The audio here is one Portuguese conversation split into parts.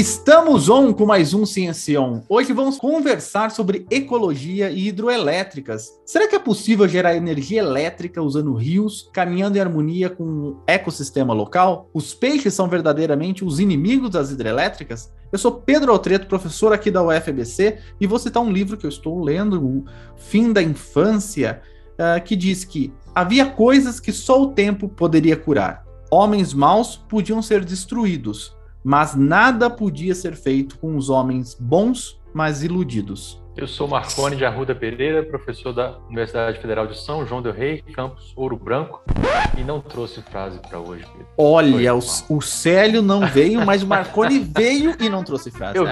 Estamos on com mais um Ciencion. Hoje vamos conversar sobre ecologia e hidroelétricas. Será que é possível gerar energia elétrica usando rios, caminhando em harmonia com o ecossistema local? Os peixes são verdadeiramente os inimigos das hidrelétricas? Eu sou Pedro Altreto, professor aqui da UFBC, e vou citar um livro que eu estou lendo, O Fim da Infância, uh, que diz que havia coisas que só o tempo poderia curar. Homens maus podiam ser destruídos, mas nada podia ser feito com os homens bons, mas iludidos. Eu sou Marcone de Arruda Pereira, professor da Universidade Federal de São João del Rei, campus Ouro Branco, e não trouxe frase para hoje. Pedro. Olha, o, o Célio não veio, mas o Marcone veio e não trouxe frase. Eu,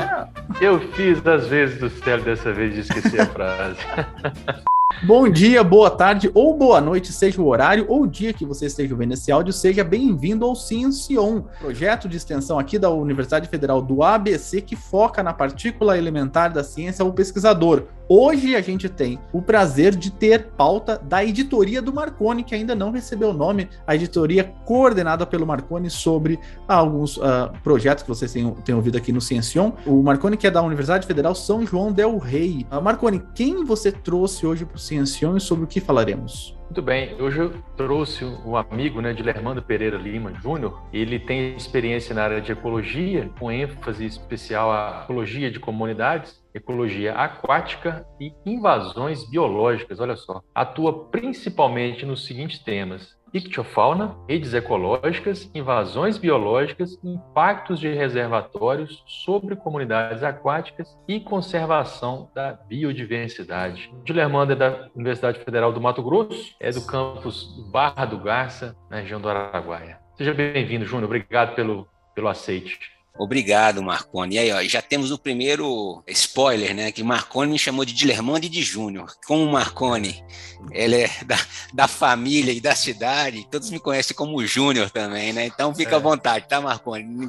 eu fiz das vezes do Célio dessa vez de esquecer a frase. Bom dia, boa tarde ou boa noite, seja o horário ou o dia que você esteja vendo esse áudio, seja bem-vindo ao Ciencion, projeto de extensão aqui da Universidade Federal do ABC que foca na partícula elementar da ciência ao pesquisador. Hoje a gente tem o prazer de ter pauta da editoria do Marconi, que ainda não recebeu o nome, a editoria coordenada pelo Marconi sobre alguns uh, projetos que vocês têm, têm, ouvido aqui no Ciencion. O Marconi, que é da Universidade Federal São João del Rei. Uh, Marconi, quem você trouxe hoje para o Ciencion e sobre o que falaremos? Muito bem, hoje eu trouxe um amigo, né, de Lermando Pereira Lima Júnior. Ele tem experiência na área de ecologia, com ênfase especial à ecologia de comunidades, ecologia aquática e invasões biológicas. Olha só, atua principalmente nos seguintes temas: ictiofauna, redes ecológicas, invasões biológicas, impactos de reservatórios sobre comunidades aquáticas e conservação da biodiversidade. Dilermando é da Universidade Federal do Mato Grosso, é do campus Barra do Garça, na região do Araguaia. Seja bem-vindo, Júnior. Obrigado pelo, pelo aceite. Obrigado, Marconi. E aí, ó, já temos o primeiro spoiler, né? Que Marconi me chamou de Dilermando e de Júnior. Como Marconi, ele é da, da família e da cidade, todos me conhecem como Júnior também, né? Então fica é. à vontade, tá, Marconi?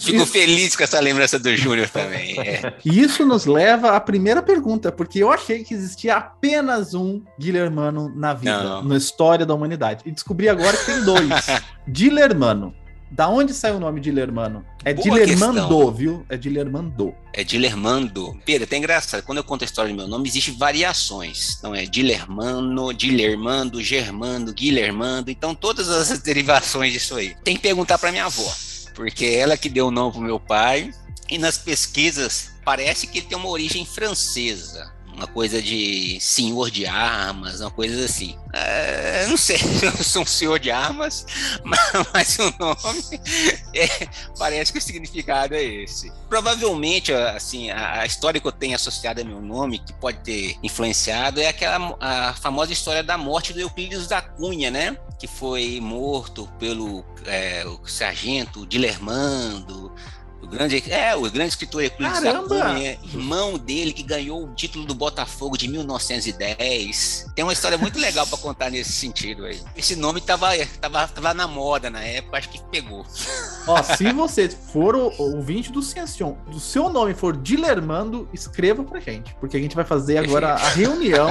Fico feliz com essa lembrança do Júnior também. É. Isso nos leva à primeira pergunta, porque eu achei que existia apenas um Dilermano na vida, Não. na história da humanidade. E descobri agora que tem dois. Dilermano. Da onde sai o nome de Lermano? É Boa Dilermando, questão. viu? É Dilermando. É Dilermando. Pedro, é até engraçado. Quando eu conto a história do meu nome, existem variações. Então é Dilermano, Dilermando, Germando, Guilhermando. Então todas as derivações disso aí. Tem que perguntar para minha avó, porque é ela que deu o nome pro meu pai. E nas pesquisas parece que ele tem uma origem francesa uma coisa de senhor de armas, uma coisa assim. É, não sei se eu sou um senhor de armas, mas, mas o nome é, parece que o significado é esse. Provavelmente, assim, a, a, história que eu tenho associada ao meu nome, que pode ter influenciado, é aquela a famosa história da morte do Euclides da Cunha, né? Que foi morto pelo é, o sargento Dilermando, o grande, é, o grande escritor Euclides da Cunha, irmão dele que ganhou o título do Botafogo de 1910. Tem uma história muito legal para contar nesse sentido aí. Esse nome tava, tava, tava na moda na época, acho que pegou. Ó, se você for o ouvinte do Ciencion, o seu nome for Dilermando, escreva pra gente, porque a gente vai fazer agora a reunião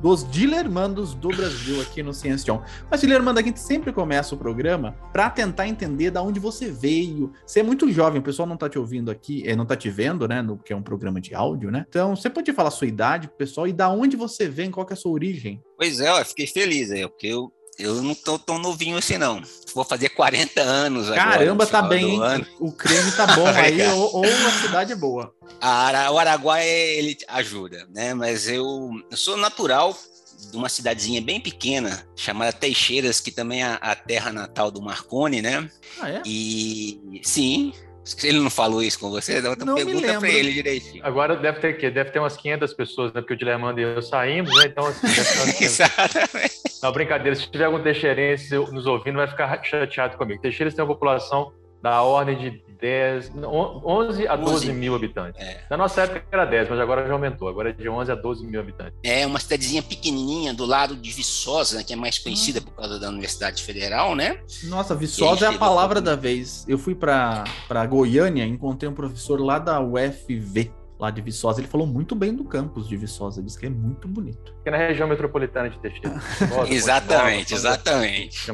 dos Dilermandos do Brasil aqui no Ciencion. Mas Dilermando, a gente sempre começa o programa para tentar entender da onde você veio. Você é muito jovem, o pessoal não tá te ouvindo aqui, é, não tá te vendo, né? No, que é um programa de áudio, né? Então, você pode falar a sua idade pessoal e da onde você vem, qual que é a sua origem? Pois é, eu fiquei feliz aí, porque eu, eu não tô tão novinho assim, não. Vou fazer 40 anos agora. Caramba, tá bem. O creme tá bom aí, ou, ou, a cidade é boa. A, o Araguaia, ele ajuda, né? Mas eu, eu sou natural de uma cidadezinha bem pequena chamada Teixeiras, que também é a terra natal do Marconi, né? Ah, é? E sim, ele não falou isso com você? Então não pergunta para ele direitinho. Agora deve ter que deve ter umas 500 pessoas, né? Porque o Dilemando e eu saímos, né? Então, assim, Exatamente. Não, brincadeira. Se tiver algum teixeirense nos ouvindo, vai ficar chateado comigo. Teixeiras tem uma população da ordem de 10, 11 a 12 11. mil habitantes. É. Na nossa época era 10, mas agora já aumentou. Agora é de 11 a 12 mil habitantes. É uma cidadezinha pequenininha do lado de Viçosa, que é mais conhecida hum. por causa da Universidade Federal, né? Nossa, Viçosa é a palavra da vez. Eu fui para Goiânia, encontrei um professor lá da UFV lá de Viçosa. Ele falou muito bem do campus de Viçosa, disse que é muito bonito. Que é na região metropolitana de Teixeira. exatamente, exatamente.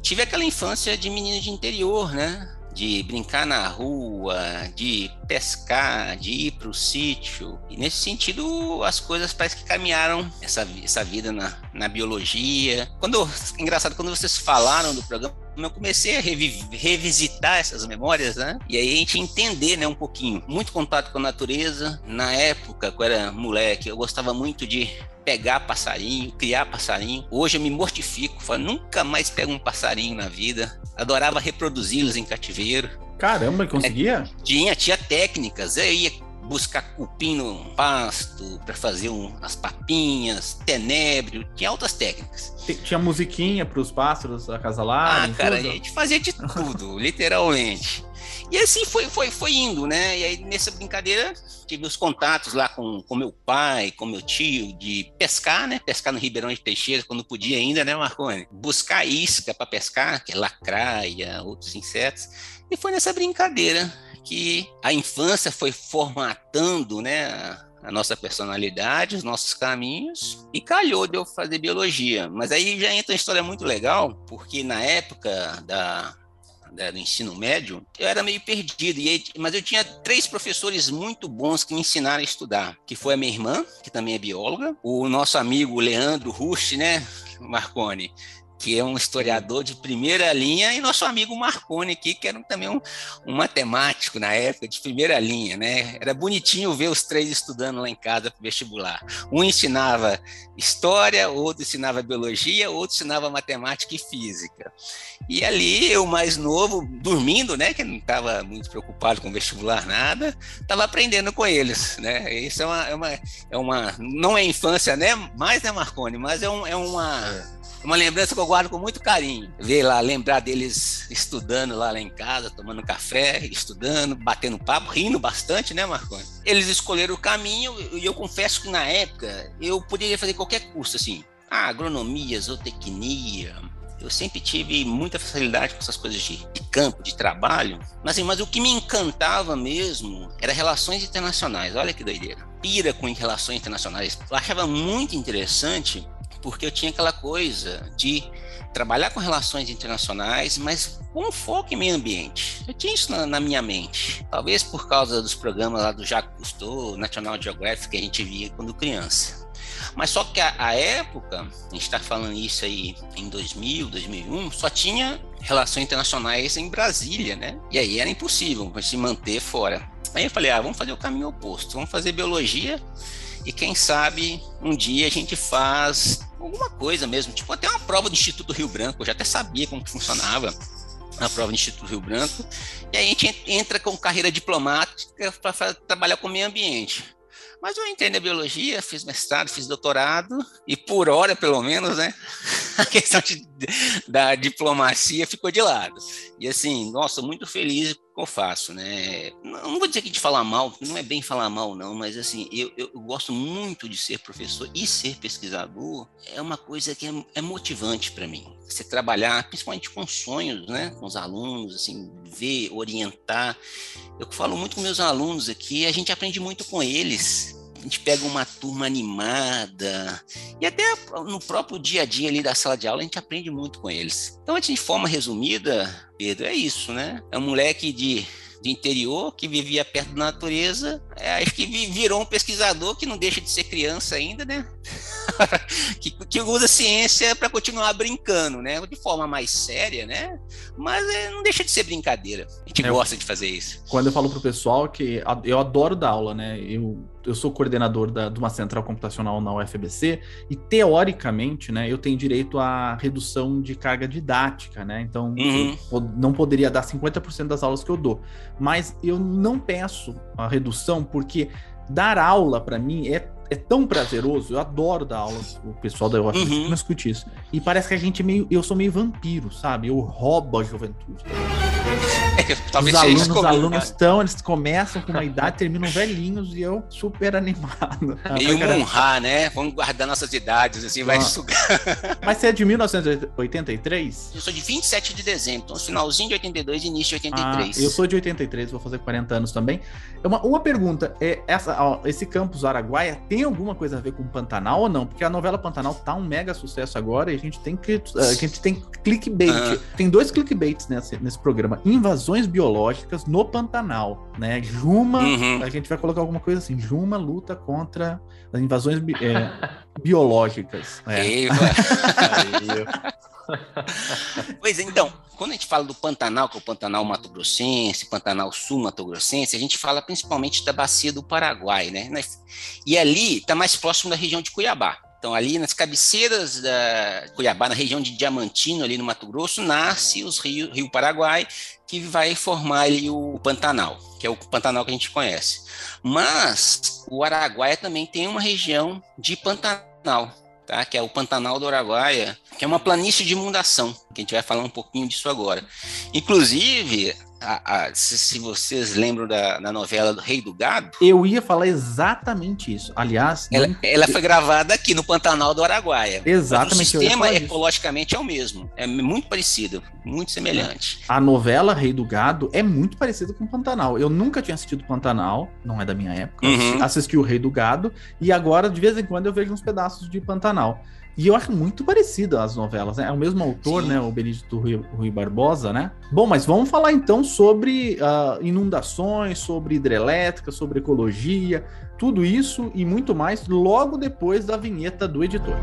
Tive aquela infância de menino de interior, né? De brincar na rua, de pescar, de ir para o sítio. E nesse sentido, as coisas parece que caminharam essa, essa vida na, na biologia. Quando, engraçado, quando vocês falaram do programa, eu comecei a revisitar essas memórias, né? E aí a gente entender, né, um pouquinho. Muito contato com a natureza. Na época, quando eu era moleque, eu gostava muito de pegar passarinho, criar passarinho. Hoje eu me mortifico, falo, nunca mais pego um passarinho na vida. Adorava reproduzi-los em cativeiro. Caramba, conseguia? É, tinha, tinha técnicas. Eu ia buscar cupim no pasto para fazer um, as papinhas, tenebro, tinha altas técnicas. Tinha musiquinha para os pássaros acasalarem? Ah, cara, tudo. a gente fazia de tudo, literalmente. E assim foi, foi, foi indo, né? E aí nessa brincadeira tive os contatos lá com, com meu pai, com meu tio, de pescar, né? Pescar no Ribeirão de Teixeira, quando podia ainda, né, Marconi? Buscar isca para pescar, que é lacraia, outros insetos. E foi nessa brincadeira que a infância foi formatando, né? a nossa personalidade, os nossos caminhos, e calhou de eu fazer biologia. Mas aí já entra uma história muito legal, porque na época da, do ensino médio, eu era meio perdido, e aí, mas eu tinha três professores muito bons que me ensinaram a estudar, que foi a minha irmã, que também é bióloga, o nosso amigo Leandro Rust, né, Marconi, que é um historiador de primeira linha, e nosso amigo Marconi aqui, que era também um, um, matemático na época, de primeira linha, né? Era bonitinho ver os três estudando lá em casa para vestibular. Um ensinava história, outro ensinava biologia, outro ensinava matemática e física. E ali, eu mais novo, dormindo, né? Que não estava muito preocupado com vestibular, nada, estava aprendendo com eles, né? Isso é uma, é uma, é uma, não é infância, né? Mais, né, Marconi? Mas é, um, é uma... Uma lembrança que eu guardo com muito carinho. Ver lá, lembrar deles estudando lá, lá em casa, tomando café, estudando, batendo papo, rindo bastante, né, Marconi? Eles escolheram o caminho e eu confesso que na época eu poderia fazer qualquer curso, assim. Ah, agronomia, zootecnia, eu sempre tive muita facilidade com essas coisas de, de, campo, de trabalho, mas, assim, mas o que me encantava mesmo era relações internacionais. Olha que doideira. Pira com relações internacionais. Eu achava muito interessante porque eu tinha aquela coisa de trabalhar com relações internacionais, mas com foco em meio ambiente. Eu tinha isso na, na, minha mente. Talvez por causa dos programas lá do Jacques Cousteau, National Geographic, que a gente via quando criança. Mas só que a, a época, a gente está falando isso aí em 2000, 2001, só tinha relações internacionais em Brasília, né? E aí era impossível se manter fora. Aí eu falei, ah, vamos fazer o caminho oposto, vamos fazer biologia e quem sabe um dia a gente faz alguma coisa mesmo, tipo até uma prova do Instituto Rio Branco, eu já até sabia como que funcionava a prova do Instituto Rio Branco, e aí a gente entra com carreira diplomática para trabalhar com o meio ambiente. Mas eu entrei na biologia, fiz mestrado, fiz doutorado, e por hora, pelo menos, né, a questão de, da diplomacia ficou de lado. E assim, nossa, muito feliz com o faço, né? Não vou dizer que de falar mal, não é bem falar mal, não, mas assim, eu, eu, eu gosto muito de ser professor e ser pesquisador é uma coisa que é, é motivante para mim. Você trabalhar, principalmente com sonhos, né, com os alunos, assim, ver, orientar. Eu falo muito com meus alunos aqui, a gente aprende muito com eles a gente pega uma turma animada e até no próprio dia a dia ali da sala de aula a gente aprende muito com eles. Então, de forma resumida, Pedro, é isso, né? É um moleque de de interior que vivia perto da natureza, é, acho que virou um pesquisador que não deixa de ser criança ainda, né? que, que, usa ciência para continuar brincando, né? De forma mais séria, né? Mas é, não deixa de ser brincadeira. A gente é, gosta de fazer isso. Quando eu falo pro pessoal que eu adoro dar aula, né? Eu, eu sou coordenador da, de uma central computacional na UFBC e teoricamente, né, eu tenho direito à redução de carga didática, né? Então, uhum. eu não poderia dar 50% das aulas que eu dou, mas eu não peço a redução porque dar aula para mim é é tão prazeroso. Eu adoro dar aula. O pessoal da UFRJ Uhum. não escute isso. E parece que a gente é meio. Eu sou meio vampiro, sabe? Eu roubo a juventude. Talvez os alunos, os alunos estão, eles começam com uma idade, terminam velhinhos e eu super animado. Ah, Meio cara, honrar, né? Vamos guardar nossas idades, assim, vai Ah. sugar. Mas você é de 1983? Eu sou de 27 de dezembro, então finalzinho de 82 e início de Ah, 83. eu sou de 83, vou fazer 40 anos também. É Uma, uma pergunta, é essa, ó, esse campus Araguaia tem alguma coisa a ver com Pantanal ou não? Porque a novela Pantanal tá um mega sucesso agora e a gente tem que a gente tem clickbait. Ah. Tem dois clickbaits nesse, nesse programa. Invasões biológicas no Pantanal, né? Juma, Uhum. a gente vai colocar alguma coisa assim, Juma luta contra as invasões é, biológicas. É. Eva. Aí, Pois é, então, quando a gente fala do Pantanal, que é o Pantanal Mato Grossense, Pantanal Sul Mato Grossense, a gente fala principalmente da bacia do Paraguai, né? E ali está mais próximo da região de Cuiabá. Então, ali nas cabeceiras da Cuiabá, na região de Diamantino, ali no Mato Grosso, nasce os rio, rio Paraguai, que vai formar ali o Pantanal, que é o Pantanal que a gente conhece. Mas o Araguaia também tem uma região de Pantanal, tá? que é o Pantanal do Araguaia, que é uma planície de inundação, que a gente vai falar um pouquinho disso agora. Inclusive, a- a- se, se vocês lembram da, da novela do Rei do Gado, Eu ia falar exatamente isso. Aliás, ela, não- ela foi gravada aqui no Pantanal do Araguaia. exatamente. O sistema ecologicamente é o mesmo, é muito parecido, muito semelhante. A novela Rei do Gado é muito parecida com Pantanal. Eu nunca tinha assistido Pantanal, não é da minha época. Uhum. Assisti o Rei do Gado e agora, de vez em quando, eu vejo uns pedaços de Pantanal. E eu acho muito parecido as novelas, né? É o mesmo autor, Sim. né? O Benedito Rui, Rui Barbosa, né? Bom, mas vamos falar então sobre ah, inundações, sobre hidrelétrica, sobre ecologia, tudo isso e muito mais logo depois da vinheta do editor.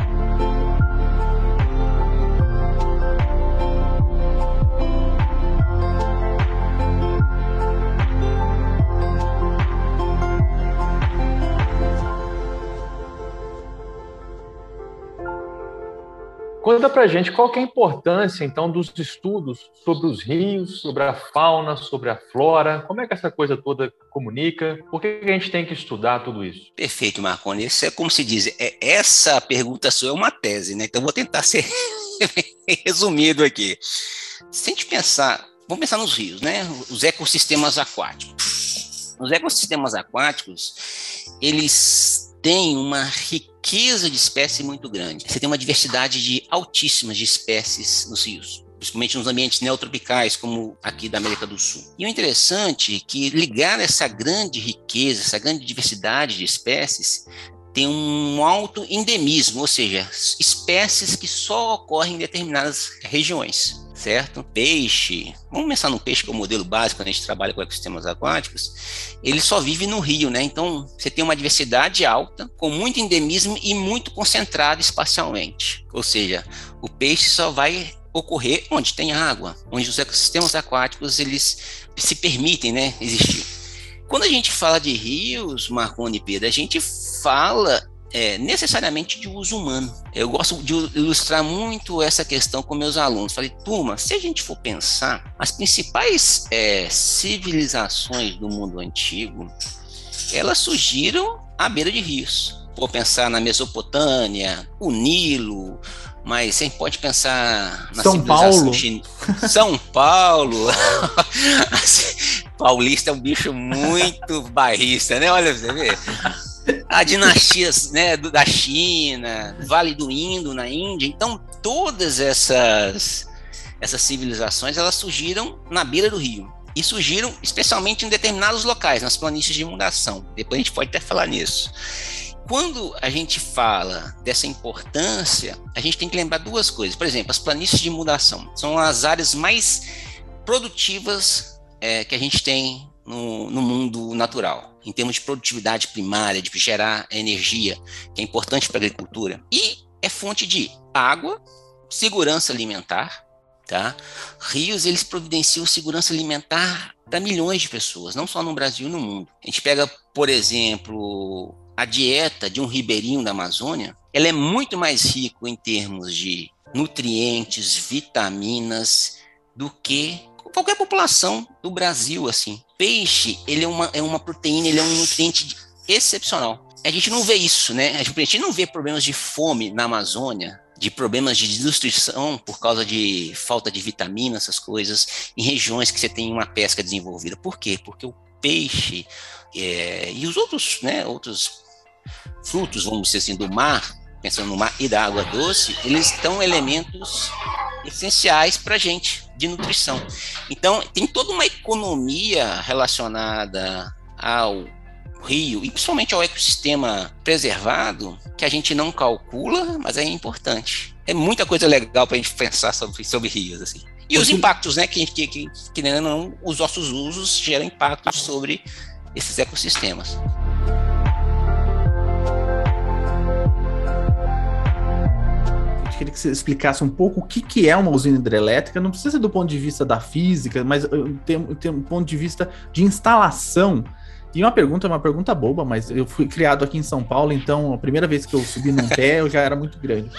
Conta pra gente qual é a importância, então, dos estudos sobre os rios, sobre a fauna, sobre a flora, como é que essa coisa toda comunica, por que a gente tem que estudar tudo isso? Perfeito, Marconi. Isso é como se diz, é, essa pergunta sua é uma tese, né? Então vou tentar ser resumido aqui. Se a gente pensar, vamos pensar nos rios, né? Os ecossistemas aquáticos. Os ecossistemas aquáticos, eles têm uma riqueza de espécies muito grande. Você tem uma diversidade de altíssimas de espécies nos rios principalmente nos ambientes neotropicais, como aqui da América do Sul. E o interessante é que ligar essa grande riqueza, essa grande diversidade de espécies, tem um alto endemismo, ou seja, espécies que só ocorrem em determinadas regiões, certo? Peixe, vamos pensar no peixe que é o modelo básico quando a gente trabalha com ecossistemas aquáticos, ele só vive no rio, né? Então você tem uma diversidade alta, com muito endemismo e muito concentrado espacialmente. Ou seja, o peixe só vai ocorrer onde tem água, onde os ecossistemas aquáticos eles se permitem, né, existir. Quando a gente fala de rios, Marconi Pedro, a gente fala é, necessariamente de uso humano. Eu gosto de ilustrar muito essa questão com meus alunos. Falei, turma, se a gente for pensar, as principais é, civilizações do mundo antigo, elas surgiram à beira de rios. Vou pensar na Mesopotâmia, o Nilo, mas você pode pensar na São civilização Paulo. chin- São Paulo. Paulista é um bicho muito barrista, né? Olha, você vê. A dinastia né, da China, Vale do Indo na Índia. Então, todas essas, essas civilizações elas surgiram na beira do rio. E surgiram especialmente em determinados locais, nas planícies de inundação. Depois a gente pode até falar nisso. Quando a gente fala dessa importância, a gente tem que lembrar duas coisas. Por exemplo, as planícies de inundação são as áreas mais produtivas é, que a gente tem no, no mundo natural, em termos de produtividade primária, de gerar energia, que é importante para a agricultura. E é fonte de água, segurança alimentar, tá? Rios, eles providenciam segurança alimentar para milhões de pessoas, não só no Brasil no mundo. A gente pega, por exemplo, a dieta de um ribeirinho da Amazônia, ela é muito mais rica em termos de nutrientes, vitaminas, do que qualquer população do Brasil, assim. Peixe, ele é uma, é uma proteína, ele é um nutriente excepcional. a gente não vê isso, né? A gente não vê problemas de fome na Amazônia, de problemas de desnutrição por causa de falta de vitaminas, essas coisas, em regiões que você tem uma pesca desenvolvida. Por quê? Porque o peixe é, e os outros, né, outros frutos, vamos dizer assim, do mar, pensando no mar e da água doce, eles são elementos essenciais para a gente de nutrição. Então, tem toda uma economia relacionada ao rio e principalmente ao ecossistema preservado que a gente não calcula, mas é importante. É muita coisa legal para a gente pensar sobre, sobre rios assim. E os impactos, né? Que, que, que, que não, os nossos usos geram impactos sobre esses ecossistemas. Queria que você explicasse um pouco o que, que é uma usina hidrelétrica. Não precisa ser do ponto de vista da física, mas tem, tem um ponto de vista de instalação. E uma pergunta, uma pergunta boba, mas eu fui criado aqui em São Paulo, então a primeira vez que eu subi num pé eu já era muito grande.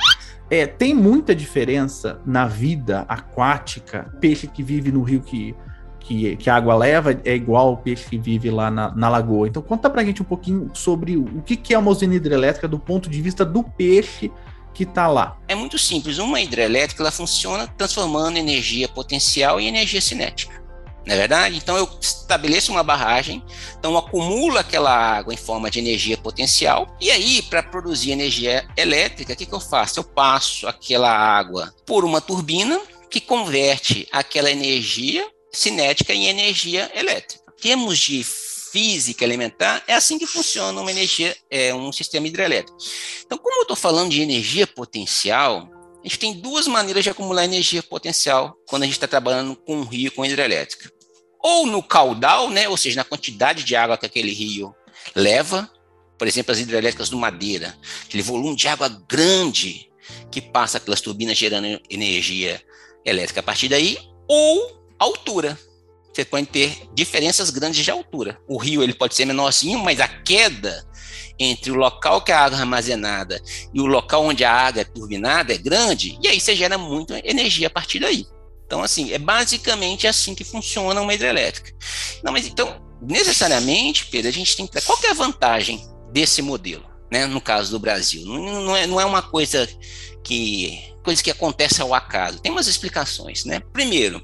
É, tem muita diferença na vida aquática, peixe que vive no rio que, que, que a água leva é igual ao peixe que vive lá na, na lagoa. Então conta pra gente um pouquinho sobre o que, que é uma usina hidrelétrica do ponto de vista do peixe que está lá? É muito simples. Uma hidrelétrica ela funciona transformando energia potencial em energia cinética. Não é verdade? Então eu estabeleço uma barragem, então acumulo aquela água em forma de energia potencial, e aí, para produzir energia elétrica, o que, que eu faço? Eu passo aquela água por uma turbina que converte aquela energia cinética em energia elétrica. Em termos de física elementar, é assim que funciona uma energia, é, um sistema hidrelétrico. Então, como eu estou falando de energia potencial, a gente tem duas maneiras de acumular energia potencial quando a gente está trabalhando com um rio com hidrelétrica. Ou no caudal, né, ou seja, na quantidade de água que aquele rio leva, por exemplo, as hidrelétricas do Madeira, aquele volume de água grande que passa pelas turbinas gerando energia elétrica a partir daí, ou altura pode ter diferenças grandes de altura. O rio ele pode ser menorzinho, mas a queda entre o local que a água é armazenada e o local onde a água é turbinada é grande, e aí você gera muita energia a partir daí. Então, assim, é basicamente assim que funciona uma hidrelétrica. Não, mas então, necessariamente, Pedro, a gente tem que. Qual que é a vantagem desse modelo, né? No caso do Brasil? Não, não, é, não é uma coisa que. coisa que acontece ao acaso. Tem umas explicações, né? Primeiro,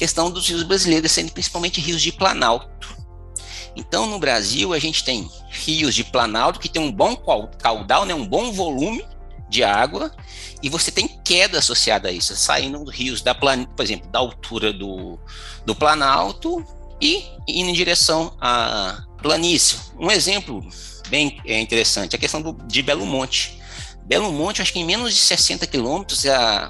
questão dos rios brasileiros sendo principalmente rios de planalto. Então, no Brasil, a gente tem rios de planalto que tem um bom caudal, né, um bom volume de água, e você tem queda associada a isso, saindo rios da por exemplo, da altura do, do planalto e indo em direção à planície. Um exemplo bem é, interessante, a questão do, de Belo Monte. Belo Monte, acho que em menos de 60 quilômetros,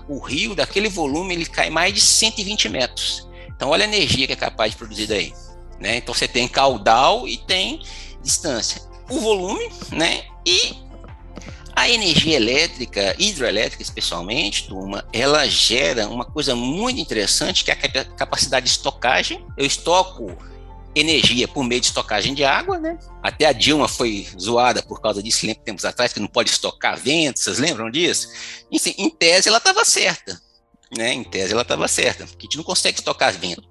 o rio, daquele volume, ele cai mais de 120 metros. Então, olha a energia que é capaz de produzir daí. Né? Então, você tem caudal e tem distância. O volume, né? E a energia elétrica, hidroelétrica especialmente, turma, ela gera uma coisa muito interessante, que é a capacidade de estocagem. Eu estoco energia por meio de estocagem de água, né? Até a Dilma foi zoada por causa disso, lembra tempos atrás, que não pode estocar vento, vocês lembram disso? Enfim, em tese ela estava certa, né? Em tese ela estava certa, porque a gente não consegue estocar vento.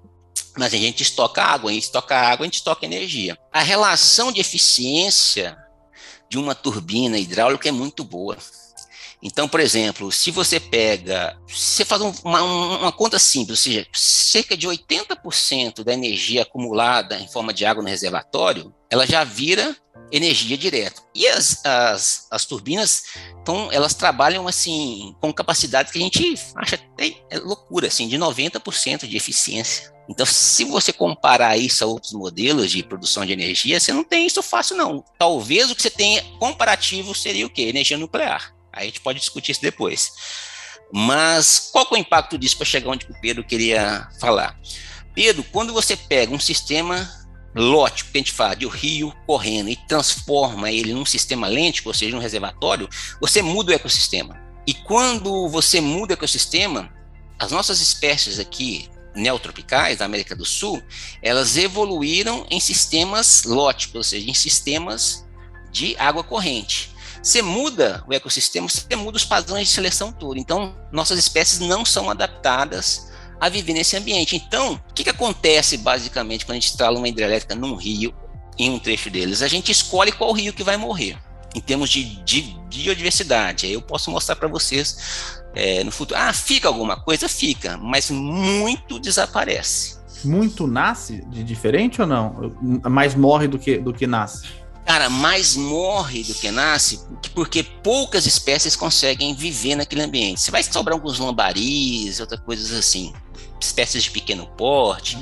Mas a gente estoca água, e estoca água, a gente estoca energia. A relação de eficiência de uma turbina hidráulica é muito boa. Então, por exemplo, se você pega, você faz uma, uma, conta simples, ou seja, cerca de 80% da energia acumulada em forma de água no reservatório, ela já vira energia direta. E as, as, as turbinas, então, elas trabalham assim com capacidade que a gente acha até é loucura, assim, de 90% de eficiência. Então, se você comparar isso a outros modelos de produção de energia, você não tem isso fácil, não. Talvez o que você tenha comparativo seria o quê? Energia nuclear. A gente pode discutir isso depois. Mas qual é o impacto disso para chegar onde o Pedro queria falar? Pedro, quando você pega um sistema lótico, que a gente fala de rio correndo e transforma ele num sistema lêntico, ou seja, num reservatório, você muda o ecossistema. E quando você muda o ecossistema, as nossas espécies aqui, neotropicais da América do Sul, elas evoluíram em sistemas lóticos, ou seja, em sistemas de água corrente. Você muda o ecossistema, você muda os padrões de seleção todo. Então, nossas espécies não são adaptadas a viver nesse ambiente. Então, o que, que acontece basicamente quando a gente instala uma hidrelétrica num rio em um trecho deles. A gente escolhe qual rio que vai morrer em termos de, de, de biodiversidade. Aí eu posso mostrar para vocês é, no futuro. Ah, fica alguma coisa? Fica, mas muito desaparece. Muito nasce de diferente ou não? Mais morre do que, do que nasce? Cara, mais morre do que nasce porque poucas espécies conseguem viver naquele ambiente. Você vai sobrar alguns lambaris, outras coisas assim. Espécies de pequeno porte.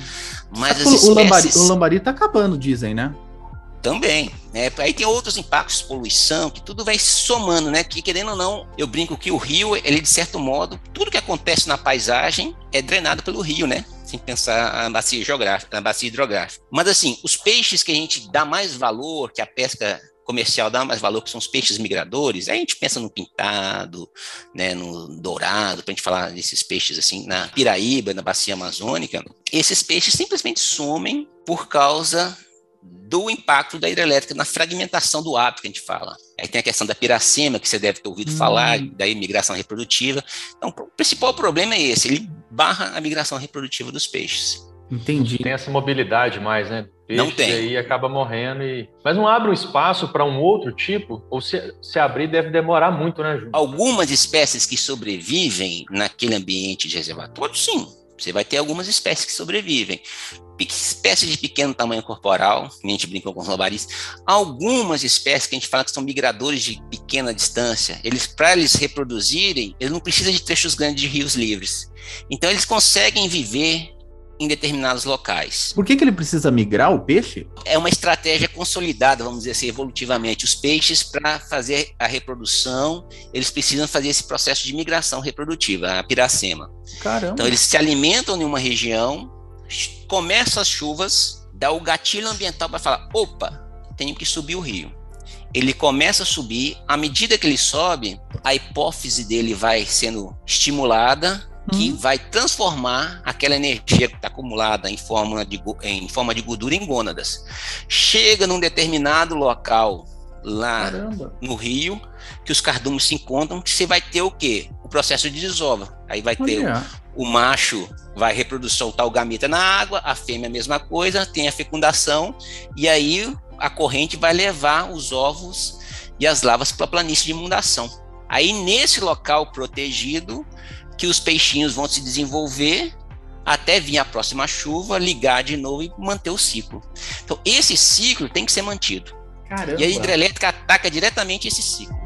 Mas o, espécies... o, lambari, o lambari tá acabando, dizem, né? Também. Né? Aí tem outros impactos, poluição, que tudo vai somando, né? Que querendo ou não, eu brinco que o rio, ele de certo modo, tudo que acontece na paisagem é drenado pelo rio, né? Sem pensar a bacia geográfica, a bacia hidrográfica. Mas assim, os peixes que a gente dá mais valor, que a pesca comercial dá mais valor, que são os peixes migradores, aí a gente pensa no pintado, né, no dourado, para a gente falar desses peixes assim, na Piraíba, na bacia amazônica, esses peixes simplesmente somem por causa do impacto da hidrelétrica na fragmentação do hábito que a gente fala. Aí tem a questão da piracema, que você deve ter ouvido hum. falar, da imigração reprodutiva. Então, o principal problema é esse, ele barra a migração reprodutiva dos peixes. Entendi. Tem essa mobilidade mais, né? Peixe não tem. aí acaba morrendo e... Mas não abre um espaço para um outro tipo? Ou se, se abrir deve demorar muito, né, Ju? Algumas espécies que sobrevivem naquele ambiente de reservatório, sim. Você vai ter algumas espécies que sobrevivem espécies de pequeno tamanho corporal, que a gente brincou com os lambaris, algumas espécies que a gente fala que são migradores de pequena distância, eles para eles reproduzirem, eles não precisam de trechos grandes de rios livres. Então eles conseguem viver em determinados locais. Por que, que ele precisa migrar o peixe? É uma estratégia consolidada, vamos dizer assim, evolutivamente. Os peixes, para fazer a reprodução, eles precisam fazer esse processo de migração reprodutiva, a piracema. Caramba. Então, eles se alimentam em uma região, começa as chuvas, dá o gatilho ambiental para falar: opa, tenho que subir o rio. Ele começa a subir, à medida que ele sobe, a hipófise dele vai sendo estimulada, que hum. vai transformar aquela energia que está acumulada em forma, de, em forma de gordura em gônadas. Chega num determinado local lá Caramba. no rio, que os cardumes se encontram, que você vai ter o quê? O processo de desova. Aí vai ter o, o, macho vai reproduzir, soltar o gameta na água, a fêmea a mesma coisa, tem a fecundação, e aí a corrente vai levar os ovos e as lavas para a planície de inundação. Aí nesse local protegido, que os peixinhos vão se desenvolver até vir a próxima chuva, ligar de novo e manter o ciclo. Então, esse ciclo tem que ser mantido. Caramba. E a hidrelétrica ataca diretamente esse ciclo.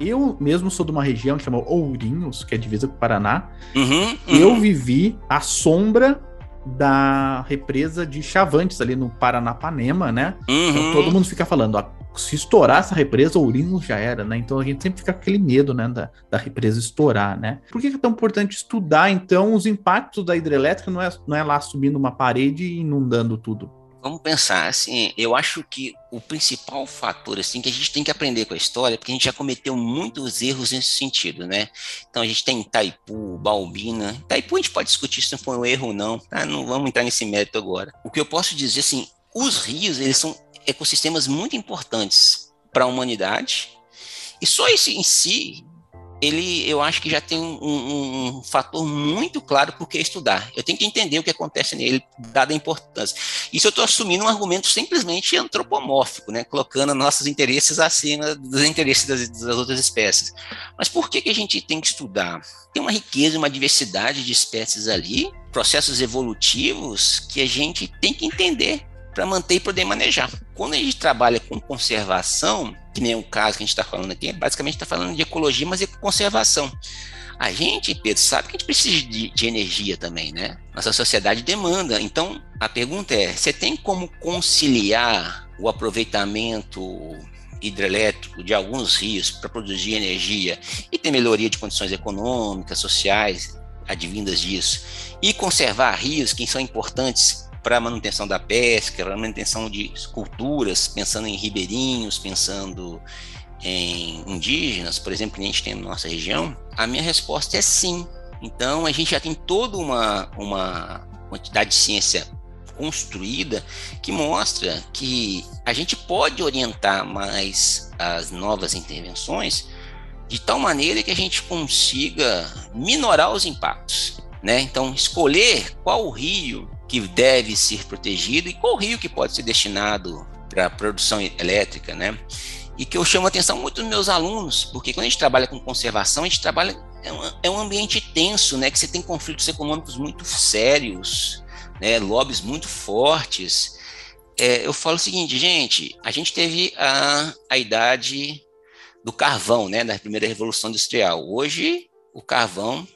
Eu mesmo sou de uma região que chama Ourinhos, que é divisa com o Paraná. Uhum, uhum. Eu vivi à sombra da represa de Chavantes, ali no Paranapanema, né? Uhum. Então, todo mundo fica falando, ó, se estourar essa represa, Ourinhos já era, né? Então a gente sempre fica com aquele medo, né, da, da represa estourar, né? Por que é tão importante estudar, então, os impactos da hidrelétrica, não é, não é lá subindo uma parede e inundando tudo? Vamos pensar, assim, eu acho que o principal fator, assim, que a gente tem que aprender com a história, porque a gente já cometeu muitos erros nesse sentido, né? Então a gente tem Itaipu, Balbina. Itaipu a gente pode discutir se foi um erro ou não, tá? Não vamos entrar nesse mérito agora. O que eu posso dizer, assim, os rios, eles são ecossistemas muito importantes para a humanidade, e só isso em si ele eu acho que já tem um, um, um, fator muito claro por que estudar. Eu tenho que entender o que acontece nele, dada a importância. Isso eu estou assumindo um argumento simplesmente antropomórfico, né? colocando nossos interesses acima dos interesses das, das outras espécies. Mas por que, que a gente tem que estudar? Tem uma riqueza, uma diversidade de espécies ali, processos evolutivos que a gente tem que entender para manter e poder manejar. Quando a gente trabalha com conservação, que nem o caso que a gente está falando aqui, basicamente está falando de ecologia, mas é conservação. A gente, Pedro, sabe que a gente precisa de, de, energia também, né? Nossa sociedade demanda. Então, a pergunta é: você tem como conciliar o aproveitamento hidrelétrico de alguns rios para produzir energia e ter melhoria de condições econômicas, sociais, advindas disso, e conservar rios que são importantes para manutenção da pesca, para manutenção de culturas, pensando em ribeirinhos, pensando em indígenas, por exemplo, que a gente tem na nossa região? A minha resposta é sim. Então, a gente já tem toda uma, uma quantidade de ciência construída que mostra que a gente pode orientar mais as novas intervenções de tal maneira que a gente consiga minorar os impactos. né? Então, escolher qual rio que deve ser protegido e qual rio que pode ser destinado para produção elétrica, né? E que eu chamo a atenção muito dos meus alunos, porque quando a gente trabalha com conservação, a gente trabalha é um, é um ambiente tenso, né? Que você tem conflitos econômicos muito sérios, né? Lobbies muito fortes. É, eu falo o seguinte, gente, a gente teve a, a idade do carvão, né? Da primeira revolução industrial. Hoje o carvão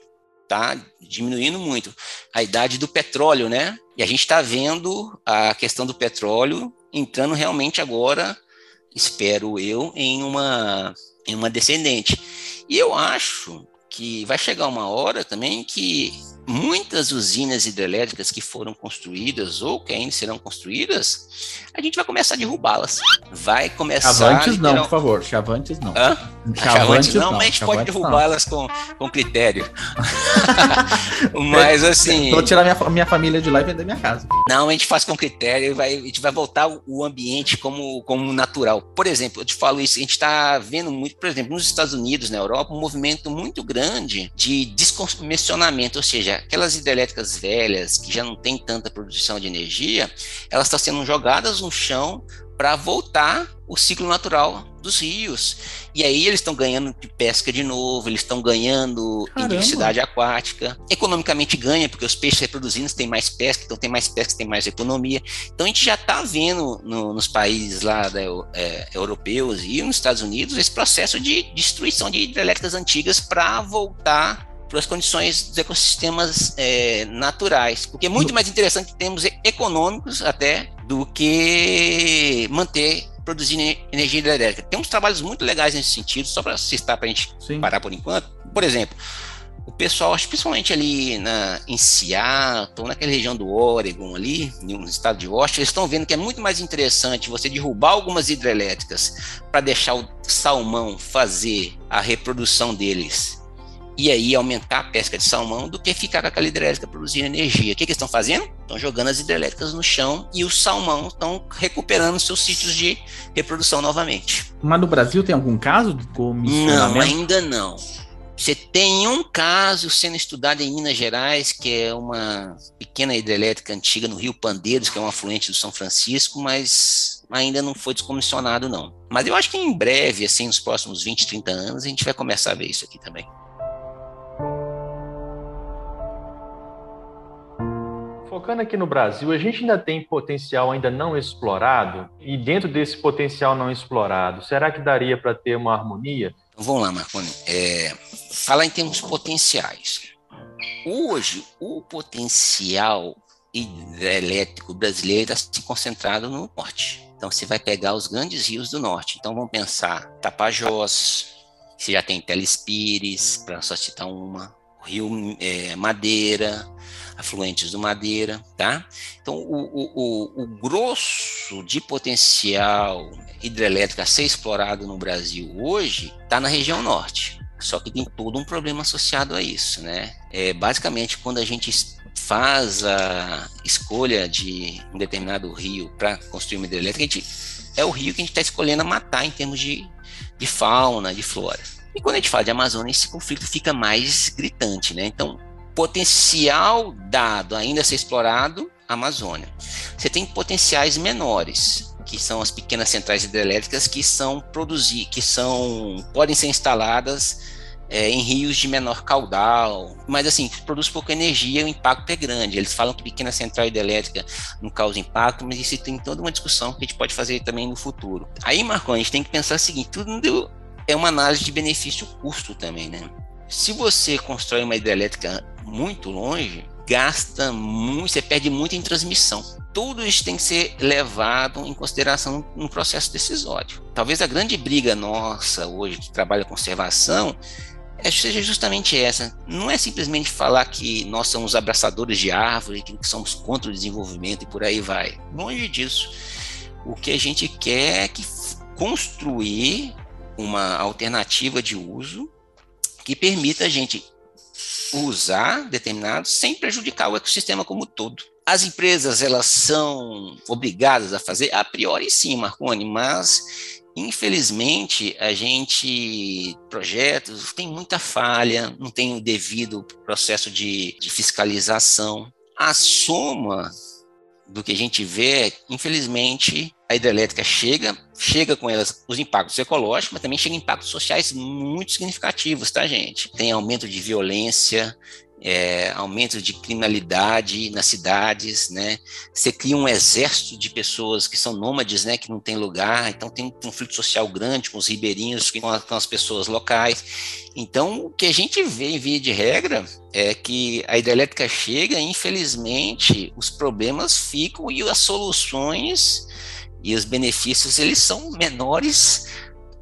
está diminuindo muito. A idade do petróleo, né? E a gente está vendo a questão do petróleo entrando realmente agora, espero eu, em uma, em uma descendente. E eu acho que vai chegar uma hora também que muitas usinas hidrelétricas que foram construídas ou que ainda serão construídas, a gente vai começar a derrubá-las. Vai começar. Chavantes não, por favor. Chavantes não. Hã? Chavantes, não, não, mas a gente Chavantes pode derrubá-las com, com critério. mas assim. Vou tirar minha, minha família de lá e vender minha casa. Não, a gente faz com critério e vai, a gente vai voltar o ambiente como, como natural. Por exemplo, eu te falo isso, a gente está vendo muito, por exemplo, nos Estados Unidos, na Europa, um movimento muito grande de descomissionamento, ou seja, aquelas hidrelétricas velhas que já não tem tanta produção de energia, elas estão sendo jogadas no chão para voltar o ciclo natural dos rios. E aí eles estão ganhando de pesca de novo, eles estão ganhando Caramba. em diversidade aquática. Economicamente ganha, porque os peixes reproduzindo tem mais pesca, então tem mais pesca, tem mais economia. Então a gente já está vendo no, nos países lá da, é, europeus e nos Estados Unidos esse processo de destruição de hidrelétricas antigas para voltar para as condições dos ecossistemas é, naturais, porque é muito mais interessante em termos econômicos até do que manter produzindo energia hidrelétrica. Tem uns trabalhos muito legais nesse sentido, só para citar para a gente Sim. parar por enquanto. Por exemplo, o pessoal, principalmente ali na, em Seattle, naquela região do Oregon ali, no estado de Washington, eles estão vendo que é muito mais interessante você derrubar algumas hidrelétricas para deixar o salmão fazer a reprodução deles e aí aumentar a pesca de salmão do que ficar com aquela hidrelétrica produzindo energia. O que, que eles estão fazendo? Estão jogando as hidrelétricas no chão e os salmão estão recuperando seus sítios de reprodução novamente. Mas no Brasil tem algum caso de comissionamento? Não, ainda não. Você tem um caso sendo estudado em Minas Gerais, que é uma pequena hidrelétrica antiga no Rio Pandeiros, que é um afluente do São Francisco, mas ainda não foi descomissionado, não. Mas eu acho que em breve, assim, nos próximos 20, 30 anos, a gente vai começar a ver isso aqui também. Focando aqui no Brasil, a gente ainda tem potencial ainda não explorado? E dentro desse potencial não explorado, será que daria para ter uma harmonia? Vamos lá, Marconi. É, falar em termos potenciais. Hoje, o potencial hidrelétrico brasileiro está se concentrado no norte. Então, você vai pegar os grandes rios do norte. Então, vamos pensar Tapajós, você já tem Telespires, para só citar uma, Rio é, Madeira, afluentes do Madeira, tá? Então, o, o, o, grosso de potencial hidrelétrico a ser explorado no Brasil hoje está na região norte. Só que tem todo um problema associado a isso, né? É, basicamente, quando a gente faz a escolha de um determinado rio para construir uma hidrelétrica, a gente, é o rio que a gente está escolhendo matar em termos de, de fauna, de flora. E quando a gente fala de Amazônia, esse conflito fica mais gritante, né? Então, potencial dado ainda a ser explorado, Amazônia. Você tem potenciais menores, que são as pequenas centrais hidrelétricas que são produzir, que são podem ser instaladas é, em rios de menor caudal, mas assim, produz pouca energia, o impacto é grande. Eles falam que pequena central hidrelétrica não causa impacto, mas isso tem toda uma discussão que a gente pode fazer também no futuro. Aí, Marco, a gente tem que pensar o seguinte: tudo é uma análise de benefício-custo também, né? Se você constrói uma hidrelétrica muito longe, gasta muito, você perde muito em transmissão. Tudo isso tem que ser levado em consideração no processo decisório. Talvez a grande briga nossa hoje que trabalha conservação é, seja justamente essa. Não é simplesmente falar que nós somos abraçadores de árvore, que somos contra o desenvolvimento e por aí vai. Longe disso. O que a gente quer é que construir uma alternativa de uso que permita a gente usar determinados sem prejudicar o ecossistema como todo. As empresas elas são obrigadas a fazer a priori sim, Marconi, mas Infelizmente, a gente, projetos, tem muita falha, não tem o devido processo de, de fiscalização. A soma do que a gente vê, infelizmente, a hidrelétrica chega, chega com elas os impactos ecológicos, mas também chega impactos sociais muito significativos, tá, gente? Tem aumento de violência, é, aumento de criminalidade nas cidades, né? Você cria um exército de pessoas que são nômades, né? Que não tem lugar, então tem um conflito social grande com os ribeirinhos, com, com as pessoas locais. Então, o que a gente vê em via de regra é que a hidrelétrica chega, infelizmente, os problemas ficam e as soluções e os benefícios eles são menores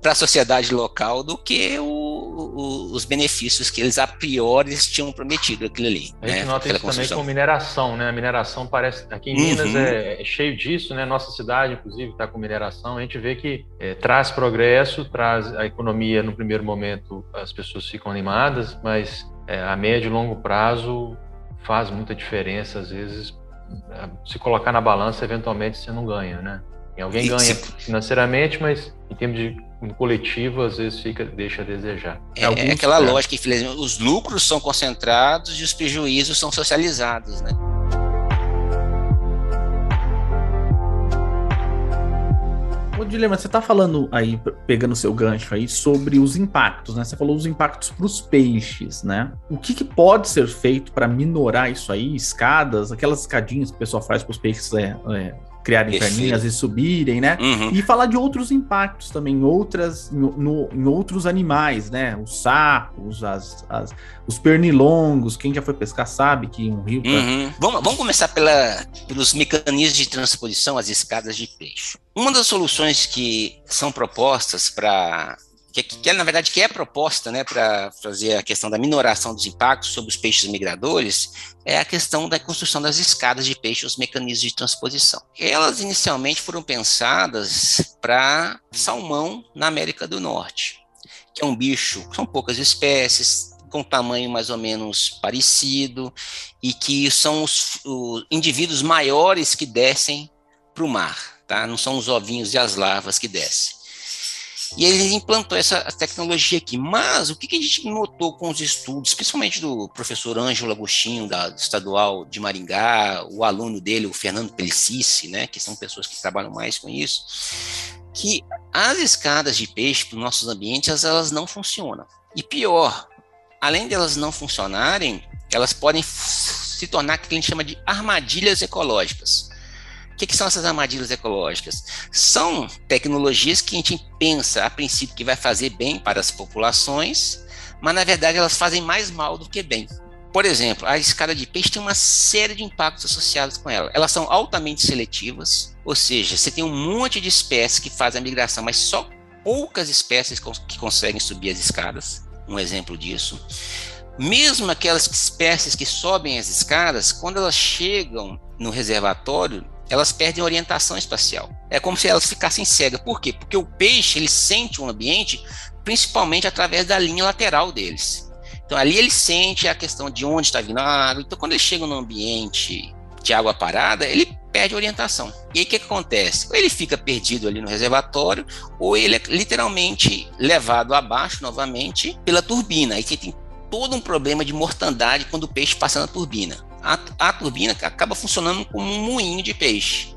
para a sociedade local do que o, o, os benefícios que eles a priori tinham prometido aquilo ali. A gente né? nota isso também com mineração, né? A mineração parece aqui em uhum. Minas é, é, cheio disso, né? Nossa cidade, inclusive, está com mineração. A gente vê que é, traz progresso, traz a economia no primeiro momento, as pessoas ficam animadas, mas é, a médio e longo prazo faz muita diferença. Às vezes, se colocar na balança, eventualmente você não ganha, né? E alguém ganha financeiramente, mas em termos de no coletivo, às vezes fica, deixa a desejar. É, Alguns, é aquela é. lógica, infelizmente, os lucros são concentrados e os prejuízos são socializados, né? Ô, Dilema, você está falando aí, pegando seu gancho aí, sobre os impactos, né? Você falou os impactos para os peixes, né? O que, que pode ser feito para minorar isso aí? Escadas, aquelas escadinhas que o pessoal faz para os peixes é, é, criarem perninhas e subirem, né? Uhum. E falar de outros impactos também, em outras, no, em outros animais, né? Os sapos, as, as, os pernilongos, quem já foi pescar sabe que um rio. Uhum. Vamos, vamos começar pela, pelos mecanismos de transposição, as escadas de peixe. Uma das soluções que são propostas para que, que, na verdade que é proposta né, para fazer a questão da minoração dos impactos sobre os peixes migradores é a questão da construção das escadas de peixe, os mecanismos de transposição. Elas inicialmente foram pensadas para salmão na América do Norte, que é um bicho, são poucas espécies, com tamanho mais ou menos parecido, e que são os, os indivíduos maiores que descem para o mar, tá? não são os ovinhos e as larvas que descem. E ele implantou essa tecnologia aqui. Mas o que, que a gente notou com os estudos, principalmente do professor Ângelo Agostinho, da Estadual de Maringá, o aluno dele, o Fernando Pelicice, né, que são pessoas que trabalham mais com isso, que as escadas de peixe para os nossos ambientes, elas não funcionam. E pior, além de elas não funcionarem, elas podem se tornar o que a gente chama de armadilhas ecológicas. Que, que, são essas armadilhas ecológicas? São tecnologias que a gente pensa a princípio que vai fazer bem para as populações, mas na verdade elas fazem mais mal do que bem. Por exemplo, a escada de peixe tem uma série de impactos associados com ela. Elas são altamente seletivas, ou seja, você tem um monte de espécies que fazem a migração, mas só poucas espécies que conseguem subir as escadas. Um exemplo disso. Mesmo aquelas espécies que sobem as escadas, quando elas chegam no reservatório, elas perdem orientação espacial. É como se elas ficassem cegas. Por quê? Porque o peixe ele sente o ambiente principalmente através da linha lateral deles. Então ali ele sente a questão de onde está vindo a água. Então quando ele chega no ambiente de água parada, ele perde orientação. E aí o que, que acontece? Ou ele fica perdido ali no reservatório, ou ele é literalmente levado abaixo novamente pela turbina. Aí você tem todo um problema de mortandade quando o peixe passa na turbina a, a turbina acaba funcionando como um moinho de peixe.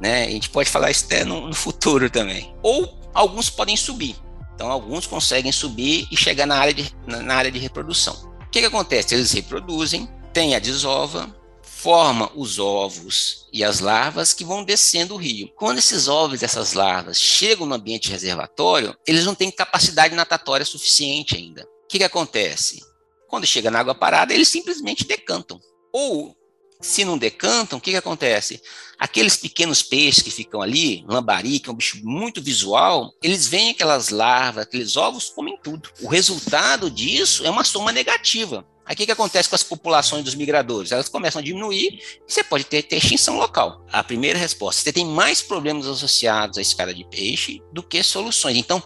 Né? A gente pode falar isso até no, no futuro também. Ou alguns podem subir. Então, alguns conseguem subir e chegar na área de, na, na área de reprodução. O que, que acontece? Eles reproduzem, tem a desova, forma os ovos e as larvas que vão descendo o rio. Quando esses ovos e essas larvas chegam no ambiente reservatório, eles não têm capacidade natatória suficiente ainda. O que, que acontece? Quando chega na água parada, eles simplesmente decantam. Ou, se não decantam, o que, que acontece? Aqueles pequenos peixes que ficam ali, lambari, que é um bicho muito visual, eles veem aquelas larvas, aqueles ovos, comem tudo. O resultado disso é uma soma negativa. Aí o que, que acontece com as populações dos migradores? Elas começam a diminuir e você pode ter, ter extinção local. A primeira resposta, você tem mais problemas associados à escala de peixe do que soluções. Então,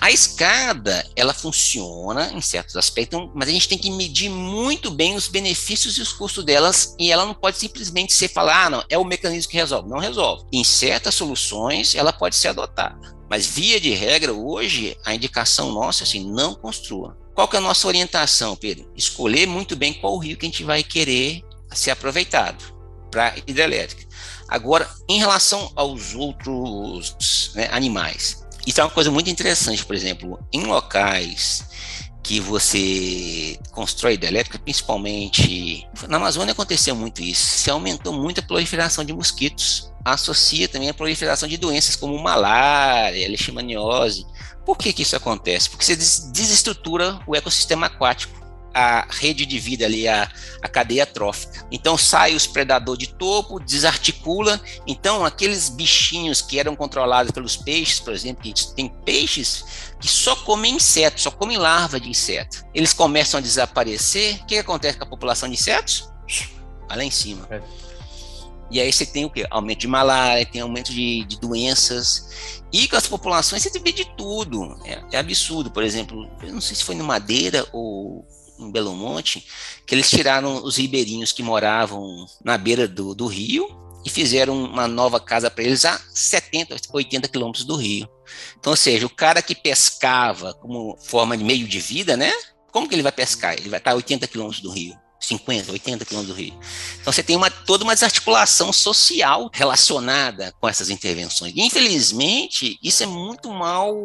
a escada, ela funciona em certos aspectos, mas a gente tem que medir muito bem os benefícios e os custos delas, e ela não pode simplesmente ser falar, ah, não, é o mecanismo que resolve. Não resolve. Em certas soluções, ela pode ser adotada. Mas via de regra, hoje, a indicação nossa é assim, não construa. Qual que é a nossa orientação, Pedro? Escolher muito bem qual rio que a gente vai querer ser aproveitado para hidrelétrica. Agora, em relação aos outros né, animais, isso é uma coisa muito interessante, por exemplo, em locais que você constrói hidrelétrica, principalmente na Amazônia aconteceu muito isso, se aumentou muito a proliferação de mosquitos, associa também a proliferação de doenças como malária, leishmaniose. Por que, que isso acontece? Porque você desestrutura o ecossistema aquático a rede de vida ali, a, a cadeia trófica. Então sai os predadores de topo, desarticula. Então aqueles bichinhos que eram controlados pelos peixes, por exemplo, que tem peixes que só comem insetos, só comem larva de inseto. Eles começam a desaparecer. O que acontece com a população de insetos? Vai lá em cima. É. E aí você tem o quê? Aumento de malária, tem aumento de, de doenças. E com as populações você vê de tudo. É, é absurdo. Por exemplo, eu não sei se foi no Madeira ou em Belo Monte, que eles tiraram os ribeirinhos que moravam na beira do, do rio e fizeram uma nova casa para eles a 70, 80 quilômetros do rio. Então, ou seja, o cara que pescava como forma de meio de vida, né? Como que ele vai pescar? Ele vai estar a 80 quilômetros do rio. 50, 80 quilômetros do Rio. Então você tem uma, toda uma desarticulação social relacionada com essas intervenções. Infelizmente, isso é muito mal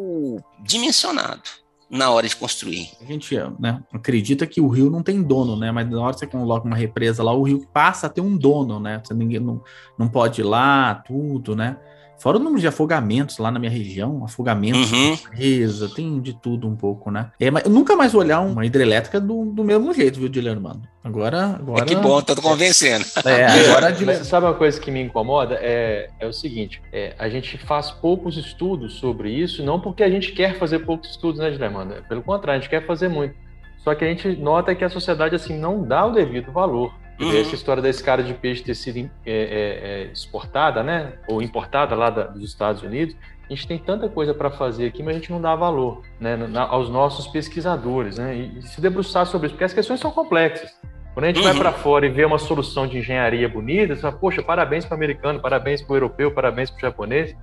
dimensionado na hora de construir. A gente né, acredita que o rio não tem dono, né? Mas na hora que você coloca uma represa lá, o rio passa a ter um dono, né? Você ninguém não, não pode ir lá, tudo, né? Fora o número de afogamentos lá na minha região, afogamentos, uhum. presa, tem de tudo um pouco, né? É, mas eu nunca mais vou olhar uma hidrelétrica do, do mesmo jeito, viu, Dileano, mano? Agora, agora... É que bom, tô convencendo. É, agora... Mas sabe uma coisa que me incomoda? É, é o seguinte, é, a gente faz poucos estudos sobre isso, não porque a gente quer fazer poucos estudos, né, Dileano? Pelo contrário, a gente quer fazer muito. Só que a gente nota que a sociedade, assim, não dá o devido valor Uhum. Essa história da escada de peixe ter sido é, é, é, exportada, né, ou importada lá da, dos Estados Unidos, a gente tem tanta coisa para fazer aqui, mas a gente não dá valor né, na, aos nossos pesquisadores, né, e, e, se debruçar sobre isso, porque as questões são complexas. Quando a gente uhum. vai para fora e vê uma solução de engenharia bonita, você fala, poxa, parabéns para o americano, parabéns para o europeu, parabéns para o japonês.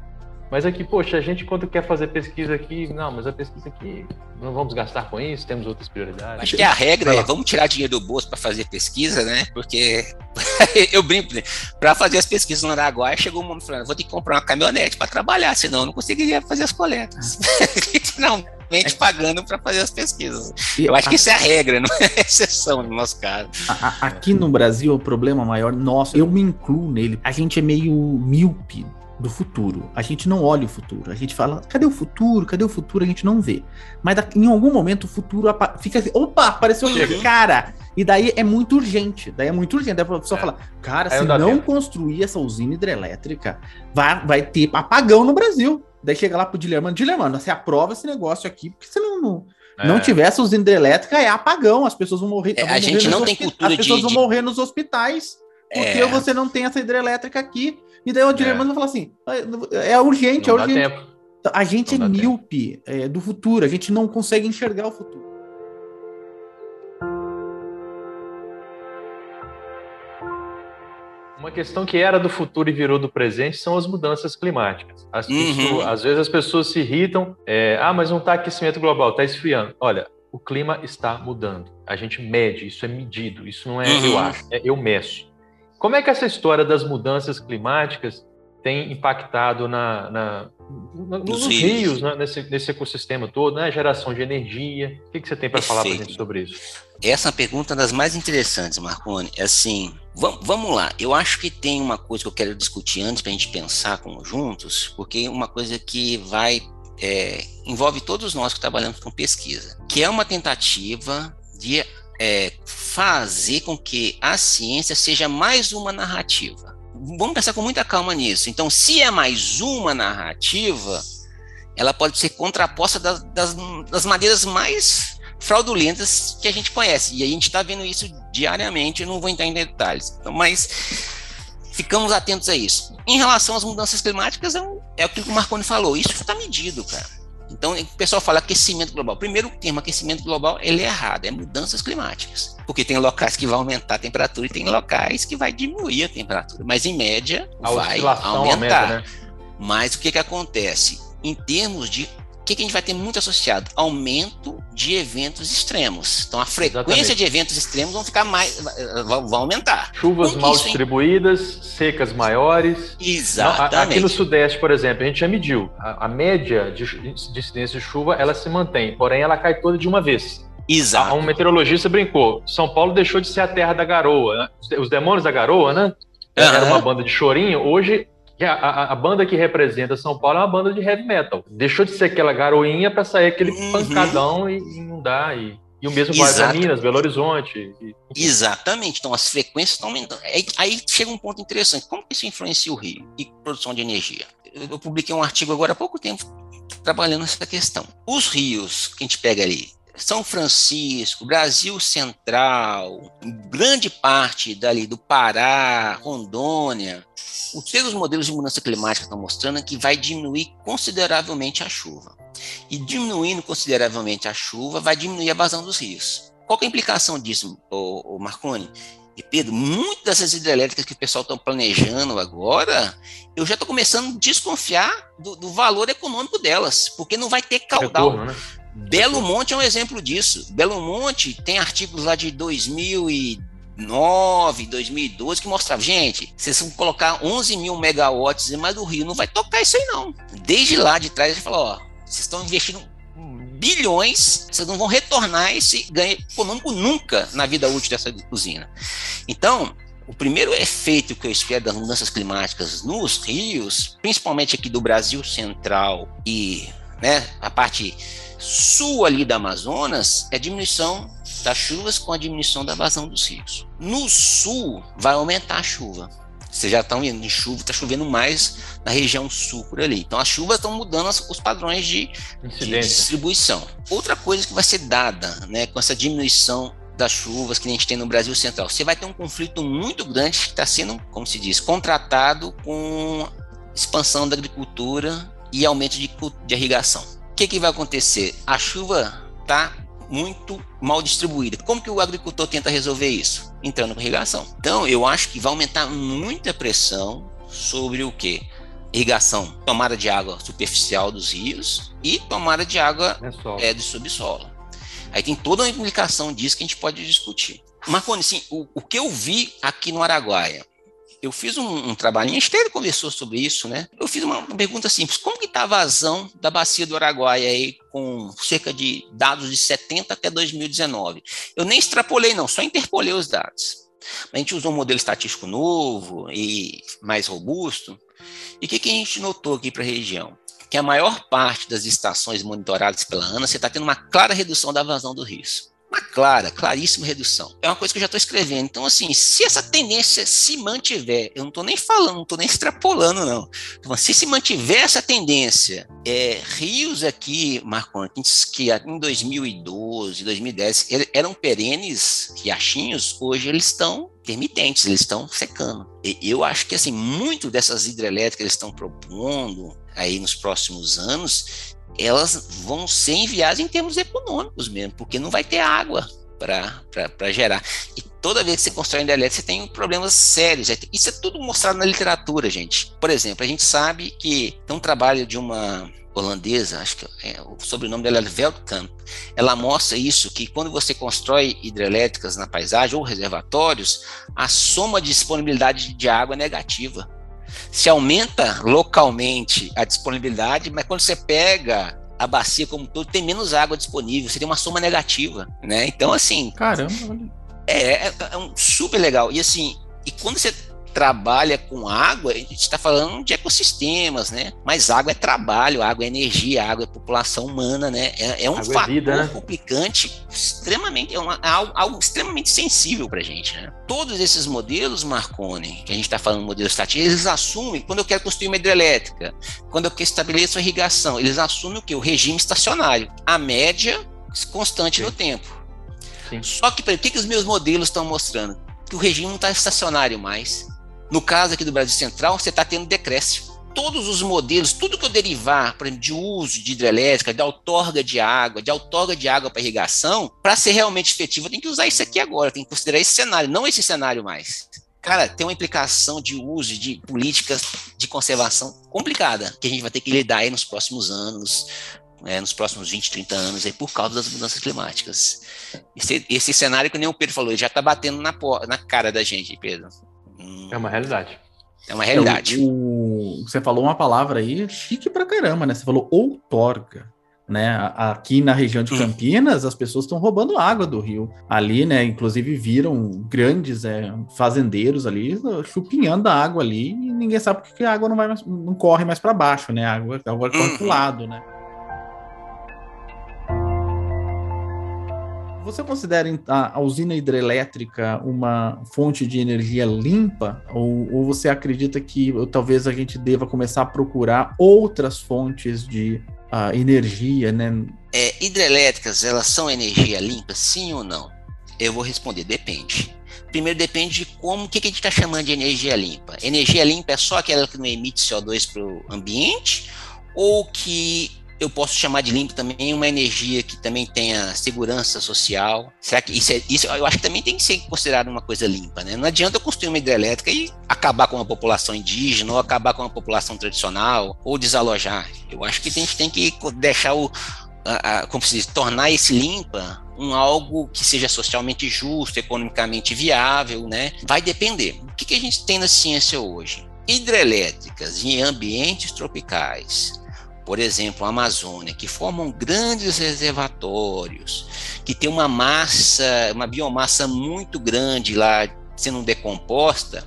Mas aqui, poxa, a gente quando quer fazer pesquisa aqui, não, mas a pesquisa aqui, não vamos gastar com isso, temos outras prioridades. Acho que a regra é, vamos tirar dinheiro do bolso para fazer pesquisa, né? Porque eu brinco, né? para fazer as pesquisas no Araguaia, chegou um momento falando, vou ter que comprar uma caminhonete para trabalhar, senão eu não conseguiria fazer as coletas. Literalmente é. pagando para fazer as pesquisas. Eu acho que isso é a regra, não é exceção no nosso caso. Aqui no Brasil, o problema maior nosso, eu me incluo nele, a gente é meio míope do futuro. A gente não olha o futuro. A gente fala, cadê o futuro? Cadê o futuro? A gente não vê. Mas em algum momento o futuro fica assim, opa, apareceu um cara. E daí é muito urgente. Daí é muito urgente. Daí a pessoa é. fala, cara, Aí se não construir essa usina hidrelétrica, vai, vai ter apagão no Brasil. Daí chega lá pro Dilermano, Dilermano, você aprova esse negócio aqui, porque você não, não, é. não tiver essa usina hidrelétrica, é apagão, as pessoas vão morrer. É, vão a gente não tem cultura As pessoas de, vão morrer nos hospitais, porque é. você não tem essa hidrelétrica aqui. E daí o Dilemma é. vai falar assim: é, é urgente, não é urgente. Tempo. A gente não é míope é, do futuro, a gente não consegue enxergar o futuro. Uma questão que era do futuro e virou do presente são as mudanças climáticas. As uhum. pessoas, às vezes as pessoas se irritam, é, ah, mas não está aquecimento global, está esfriando. Olha, o clima está mudando. A gente mede, isso é medido, isso não é uhum. eu acho, é eu meço. Como é que essa história das mudanças climáticas tem impactado na, na nos, nos rios, rios né? nesse, nesse, ecossistema todo, né? Geração de energia. O que, que você tem para falar para a gente sobre isso? Essa é uma pergunta das mais interessantes, Marconi. É assim, vamos lá. Eu acho que tem uma coisa que eu quero discutir antes para a gente pensar como juntos, porque é uma coisa que vai é, envolve todos nós que trabalhamos com pesquisa, que é uma tentativa de é, fazer com que a ciência seja mais uma narrativa. Vamos pensar com muita calma nisso. Então, se é mais uma narrativa, ela pode ser contraposta das, das, das maneiras mais fraudulentas que a gente conhece. E a gente está vendo isso diariamente, eu não vou entrar em detalhes. Então, mas ficamos atentos a isso. Em relação às mudanças climáticas, é, um, é o que o Marconi falou, isso está medido, cara. Então, o pessoal fala aquecimento global. Primeiro, o termo aquecimento global ele é errado, é mudanças climáticas. Porque tem locais que vão aumentar a temperatura e tem locais que vai diminuir a temperatura. Mas, em média, a vai aumentar. Aumenta, né? Mas o que, que acontece? em termos de que, que, a gente vai ter muito associado? Aumento de eventos extremos. Então, a frequência Exatamente. de eventos extremos vão ficar mais, vão, aumentar. Chuvas mal distribuídas, secas maiores. Exatamente. Aqui no Sudeste, por exemplo, a gente já mediu. A, a média de, de incidência de chuva, ela se mantém, porém ela cai toda de uma vez. Exato. Um meteorologista brincou. São Paulo deixou de ser a terra da garoa, né? Os demônios da garoa, né? Era uma banda de chorinho. Hoje a, a, a, banda que representa São Paulo é uma banda de heavy metal. Deixou de ser aquela garoinha para sair aquele uhum. pancadão e inundar. E, e o mesmo vai para Minas, Belo Horizonte. E... Exatamente. Então as frequências estão aumentando. Aí, aí, chega um ponto interessante. Como que isso influencia o Rio e produção de energia? Eu, eu publiquei um artigo agora há pouco tempo trabalhando nessa questão. Os rios que a gente pega ali, são Francisco, Brasil Central, grande parte dali do Pará, Rondônia, os seus modelos de mudança climática estão mostrando que vai diminuir consideravelmente a chuva. E diminuindo consideravelmente a chuva, vai diminuir a vazão dos rios. Qual é a implicação disso, o, Marconi? E Pedro, muitas dessas hidrelétricas que o pessoal está planejando agora, eu já estou começando a desconfiar do, do, valor econômico delas, porque não vai ter caudal. Retorno, né? Belo Monte é um exemplo disso. Belo Monte tem artigos lá de 2009, 2012 que mostravam, gente, vocês vão colocar 11 mil megawatts mais do Rio, não vai tocar isso aí não. Desde lá de trás ele falou, ó, vocês estão investindo bilhões, vocês não vão retornar esse ganho econômico nunca na vida útil dessa usina. Então, o primeiro efeito que eu espero das mudanças climáticas nos rios, principalmente aqui do Brasil Central e né, a parte sul ali da Amazonas é diminuição das chuvas com a diminuição da vazão dos rios. No sul vai aumentar a chuva. Vocês já estão vendo de chuva, está chovendo mais na região sul por ali. Então as chuvas estão mudando os padrões de, de, distribuição. Outra coisa que vai ser dada né, com essa diminuição das chuvas que a gente tem no Brasil Central, você vai ter um conflito muito grande que está sendo, como se diz, contratado com expansão da agricultura e aumento de, de irrigação que, que vai acontecer? A chuva está muito mal distribuída. Como que o agricultor tenta resolver isso? Entrando com irrigação. Então, eu acho que vai aumentar muita pressão sobre o que? Irrigação, tomada de água superficial dos rios e tomada de água é, do subsolo. Aí tem toda uma implicação disso que a gente pode discutir. Marconi, sim, o, o que eu vi aqui no Araguaia, eu fiz um, um trabalhinho, a gente conversou sobre isso, né? Eu fiz uma, uma pergunta simples: como que está a vazão da bacia do Araguaia aí, com cerca de dados de 70 até 2019? Eu nem extrapolei, não, só interpolei os dados. A gente usou um modelo estatístico novo e mais robusto. E o que, que a gente notou aqui para a região? Que a maior parte das estações monitoradas pela ANA, você está tendo uma clara redução da vazão do risco uma clara, claríssima redução. É uma coisa que eu já estou escrevendo. Então, assim, se essa tendência se mantiver, eu não estou nem falando, não estou nem extrapolando, não. Então, se se mantiver essa tendência, é, rios aqui, Marco que em 2012, 2010 eram perenes riachinhos, hoje eles estão intermitentes, eles estão secando. E eu acho que assim, muito dessas hidrelétricas que eles estão propondo aí nos próximos anos, elas vão ser enviadas em termos econômicos mesmo, porque não vai ter água para gerar. E toda vez que você constrói hidrelétrica, você tem problemas sérios. Isso é tudo mostrado na literatura, gente. Por exemplo, a gente sabe que tem um trabalho de uma holandesa, acho que é, o sobrenome dela é Veldkamp, ela mostra isso, que quando você constrói hidrelétricas na paisagem ou reservatórios, a soma de disponibilidade de água é negativa se aumenta localmente a disponibilidade, mas quando você pega a bacia como um todo, tem menos água disponível, seria uma soma negativa, né? Então, assim. Caramba, é, é, é um super legal. E assim, e quando você trabalha com água, a gente está falando de ecossistemas, né? Mas água é trabalho, água é energia, água é população humana, né? É, é um água é fator é vida, né? complicante, extremamente, é, uma, é algo, algo, extremamente sensível para a gente, né? Todos esses modelos, Marconi, que a gente está falando modelo estático, eles assumem, quando eu quero construir uma hidrelétrica, quando eu quero estabelecer a irrigação, eles assumem o que? O regime estacionário, a média constante Sim. no tempo. Sim. Só que, o que, que os meus modelos estão mostrando? Que o regime não está estacionário mais no caso aqui do Brasil Central, você está tendo decréscimo. Todos os modelos, tudo que eu derivar, por exemplo, de uso de hidrelétrica, de outorga de água, de outorga de água para irrigação, para ser realmente efetivo, eu tenho que usar isso aqui agora, tem que considerar esse cenário, não esse cenário mais. cara, tem uma implicação de uso de políticas de conservação complicada, que a gente vai ter que lidar aí nos próximos anos, é, nos próximos 20, 30 anos, aí, por causa das mudanças climáticas. Esse, esse cenário que nem o Pedro falou, ele já está batendo na, na cara da gente, Pedro. Hum, é uma realidade. É uma realidade. É, o, o, você falou uma palavra aí chique pra caramba, né? Você falou outorga né? Aqui na região de hum. Campinas, as pessoas estão roubando água do rio. Ali, né? Inclusive viram grandes é, fazendeiros ali chupinhando a água ali e ninguém sabe porque a água não vai mais, não corre mais para baixo, né? A água, a água corre pro lado, né? Você considera a usina hidrelétrica uma fonte de energia limpa? Ou, ou, você acredita que talvez a gente deva começar a procurar outras fontes de a energia, né? É, hidrelétricas, elas são energia limpa, sim ou não? Eu vou responder, depende. Primeiro depende de como, o que, que a gente está chamando de energia limpa. Energia limpa é só aquela que não emite CO2 para o ambiente, ou que eu posso chamar de limpo também uma energia que também tenha segurança social. Será que isso, é, isso eu acho que também tem que ser considerado uma coisa limpa, né? Não adianta eu construir uma hidrelétrica e acabar com a população indígena, ou acabar com a população tradicional, ou desalojar. Eu acho que a gente tem que deixar o. A, a, como se diz, tornar esse limpa um algo que seja socialmente justo, economicamente viável, né? Vai depender. O que, que a gente tem na ciência hoje? Hidrelétricas em ambientes tropicais por exemplo, a Amazônia, que formam grandes reservatórios, que tem uma massa, uma biomassa muito grande lá sendo decomposta,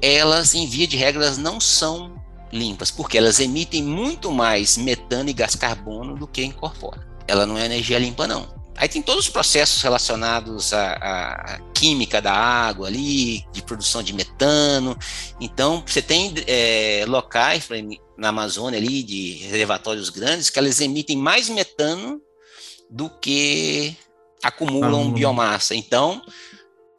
elas, em via de regras, não são limpas, porque elas emitem muito mais metano e gás carbono do que incorporam. Ela não é energia limpa, não. Aí tem todos os processos relacionados à, à, química da água ali, de produção de metano. Então, você tem é, locais na Amazônia ali, de reservatórios grandes, que elas emitem mais metano do que acumulam ah, biomassa. Então,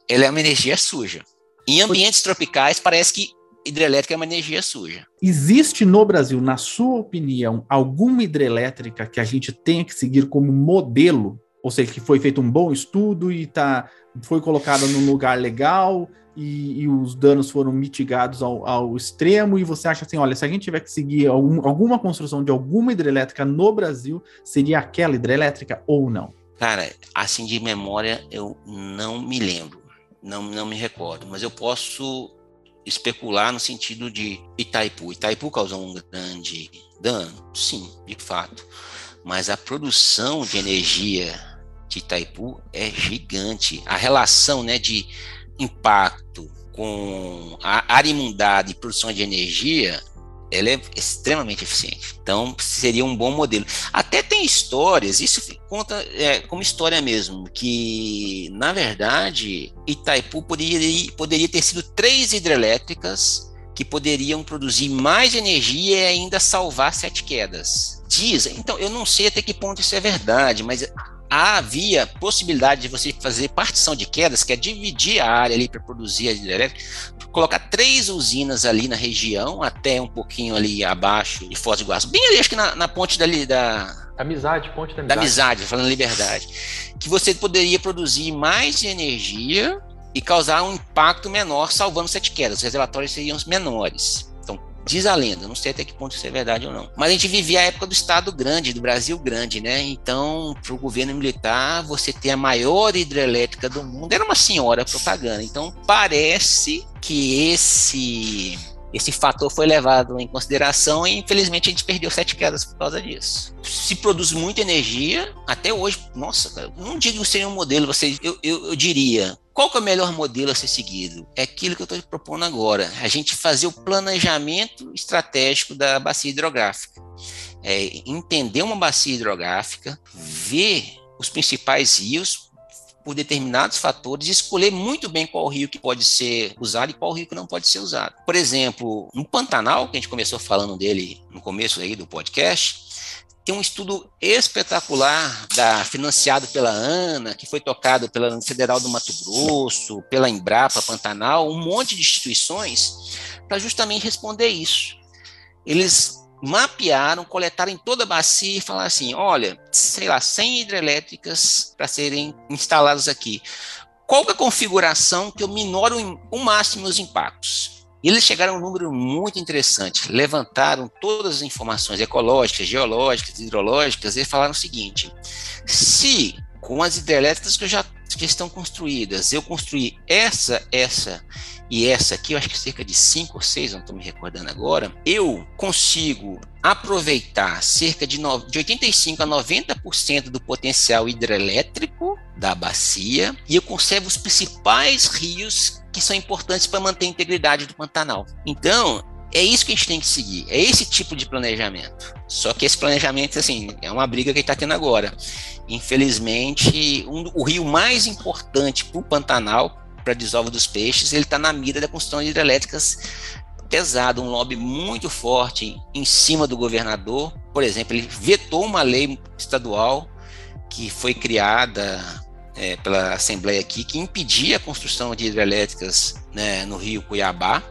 ela é uma energia suja. Em ambientes tropicais, parece que hidrelétrica é uma energia suja. Existe no Brasil, na sua opinião, alguma hidrelétrica que a gente tenha que seguir como modelo ou seja, que foi feito um bom estudo e tá, foi colocada num lugar legal e, e os danos foram mitigados ao, ao, extremo, e você acha assim, olha, se a gente tiver que seguir algum, alguma construção de alguma hidrelétrica no Brasil, seria aquela hidrelétrica ou não? Cara, assim de memória eu não me lembro, não, não me recordo, mas eu posso especular no sentido de Itaipu. Itaipu causou um grande dano? Sim, de fato. Mas a produção de energia de Itaipu é gigante. A relação né, de impacto com a área inundada e produção de energia ela é extremamente eficiente. Então, seria um bom modelo. Até tem histórias, isso conta é, como história mesmo, que, na verdade, Itaipu poderia, poderia ter sido três hidrelétricas que poderiam produzir mais energia e ainda salvar sete quedas. Diz, então, eu não sei até que ponto isso é verdade, mas havia possibilidade de você fazer partição de quedas, que é dividir a área ali para produzir a hidrelétrica, colocar três usinas ali na região, até um pouquinho ali abaixo de Foz do Iguaçu, bem ali, acho que na, na ponte dali da... Amizade, ponte da amizade. Da amizade, falando liberdade. Que você poderia produzir mais energia e causar um impacto menor, salvando sete quedas. Os reservatórios seriam menores. Diz a lenda, não sei até que ponto isso é verdade ou não. Mas a gente vivia a época do Estado grande, do Brasil grande, né? Então, para o governo militar, você ter a maior hidrelétrica do mundo era uma senhora propaganda. Então, parece que esse esse fator foi levado em consideração e infelizmente a gente perdeu sete quedas por causa disso. Se produz muita energia, até hoje, nossa, cara, não digo seria um modelo, você, eu, eu, eu diria, qual que é o melhor modelo a ser seguido? É aquilo que eu estou propondo agora, a gente fazer o planejamento estratégico da bacia hidrográfica. É entender uma bacia hidrográfica, ver os principais rios, por determinados fatores, escolher muito bem qual rio que pode ser usado e qual rio que não pode ser usado. Por exemplo, no Pantanal, que a gente começou falando dele no começo aí do podcast, tem um estudo espetacular da, financiado pela ANA, que foi tocado pela Federal do Mato Grosso, pela Embrapa Pantanal, um monte de instituições para justamente responder isso. Eles mapearam, coletaram em toda a bacia e falaram assim: olha, sei lá, 100 hidrelétricas para serem instaladas aqui. qual é a configuração que eu minoro o máximo os impactos? Eles chegaram a um número muito interessante, levantaram todas as informações ecológicas, geológicas, hidrológicas, e falaram o seguinte: se com as hidrelétricas que já que estão construídas, eu construir essa, essa e essa aqui, eu acho que cerca de 5 ou 6, não estou me recordando agora, eu consigo aproveitar cerca de, no, de 85 a 90% do potencial hidrelétrico da bacia e eu conservo os principais rios que são importantes para manter a integridade do Pantanal. Então, é isso que a gente tem que seguir, é esse tipo de planejamento. Só que esse planejamento, assim, é uma briga que a gente está tendo agora. Infelizmente, um, o rio mais importante para o Pantanal, para a desova dos peixes, ele está na mira da construção de hidrelétricas pesado, um lobby muito forte em cima do governador. Por exemplo, ele vetou uma lei estadual que foi criada é, pela Assembleia aqui, que impedia a construção de hidrelétricas né, no rio Cuiabá.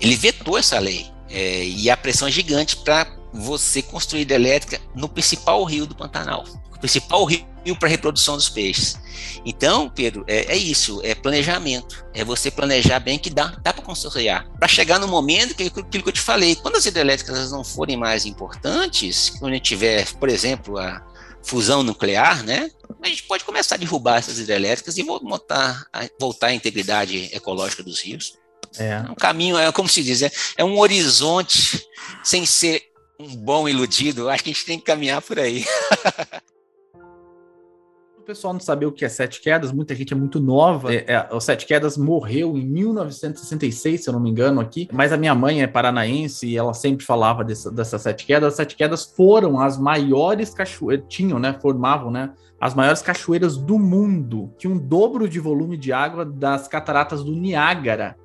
Ele vetou essa lei. É, e a pressão é gigante para você construir hidrelétrica no principal rio do Pantanal principal rio para reprodução dos peixes. Então, Pedro, é, é, isso, é planejamento. É você planejar bem que dá, dá para consorciar. Para chegar no momento que aquilo que eu te falei, quando as hidrelétricas não forem mais importantes, quando a gente tiver, por exemplo, a fusão nuclear, né? A gente pode começar a derrubar essas hidrelétricas e voltar, a, voltar à integridade ecológica dos rios. É. é um caminho, é como se diz, é, é um horizonte sem ser um bom iludido. Acho que a gente tem que caminhar por aí. o pessoal não saber o que é Sete Quedas, muita gente é muito nova. É, é, o Sete Quedas morreu em 1966, se eu não me engano, aqui. Mas a minha mãe é paranaense e ela sempre falava dessa, dessas Sete Quedas. As Sete Quedas foram as maiores cachoeiras, tinham, né? Formavam, né? As maiores cachoeiras do mundo. Tinha um dobro de volume de água das cataratas do Niágara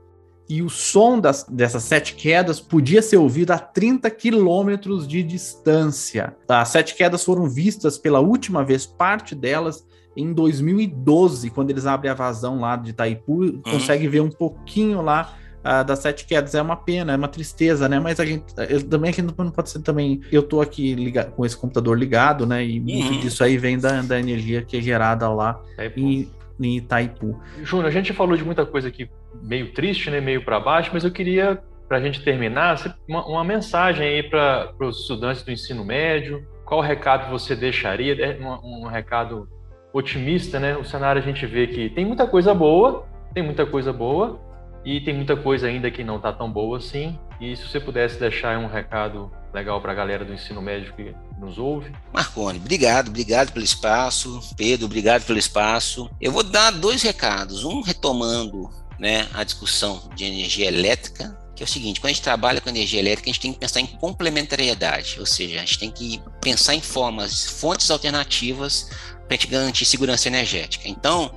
e o som das, dessas sete quedas podia ser ouvido a 30 quilômetros de distância. As sete quedas foram vistas pela última vez, parte delas, em 2012, quando eles abrem a vazão lá de Itaipu, uhum. consegue ver um pouquinho lá uh, das sete quedas. É uma pena, é uma tristeza, né? Mas a gente eu, também aqui não pode ser também. Eu tô aqui ligado, com esse computador ligado, né? E muito uhum. disso aí vem da, da energia que é gerada lá em, em Itaipu. Júnior, a gente falou de muita coisa aqui meio triste, né? Meio para baixo, mas eu queria para a gente terminar, uma, uma mensagem aí para os estudantes do ensino médio. Qual recado você deixaria? É um, um recado otimista, né? O cenário a gente vê que tem muita coisa boa, tem muita coisa boa e tem muita coisa ainda que não está tão boa assim. E se você pudesse deixar um recado legal para a galera do ensino médio que nos ouve. Marcone, obrigado, obrigado pelo espaço. Pedro, obrigado pelo espaço. Eu vou dar dois recados. Um retomando né, a discussão de energia elétrica que é o seguinte, quando a gente trabalha com energia elétrica, a gente tem que pensar em complementariedade, ou seja, a gente tem que pensar em formas, fontes alternativas garantir segurança energética. Então,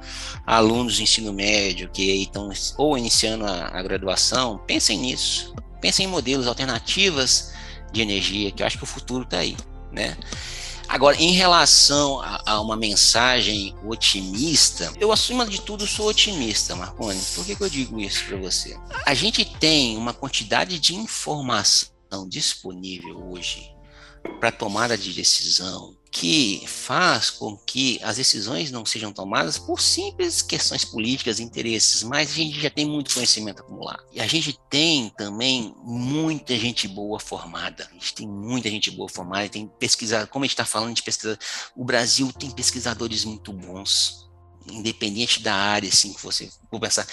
alunos do ensino médio que estão ou iniciando a, a graduação, pensem nisso, pensem em modelos alternativas de energia, que eu acho que o futuro está aí, né? Agora, em relação a, a, uma mensagem otimista, eu, acima de tudo, sou otimista, Marconi. Por que, que eu digo isso para você? A gente tem uma quantidade de informação disponível hoje para tomada de decisão que faz com que as decisões não sejam tomadas por simples questões políticas, interesses, mas a gente já tem muito conhecimento acumulado. E a gente tem também muita gente boa formada. A gente tem muita gente boa formada, tem pesquisa, como a gente está falando de pesquisa, o Brasil tem pesquisadores muito bons, independente da área, assim, que você pensar.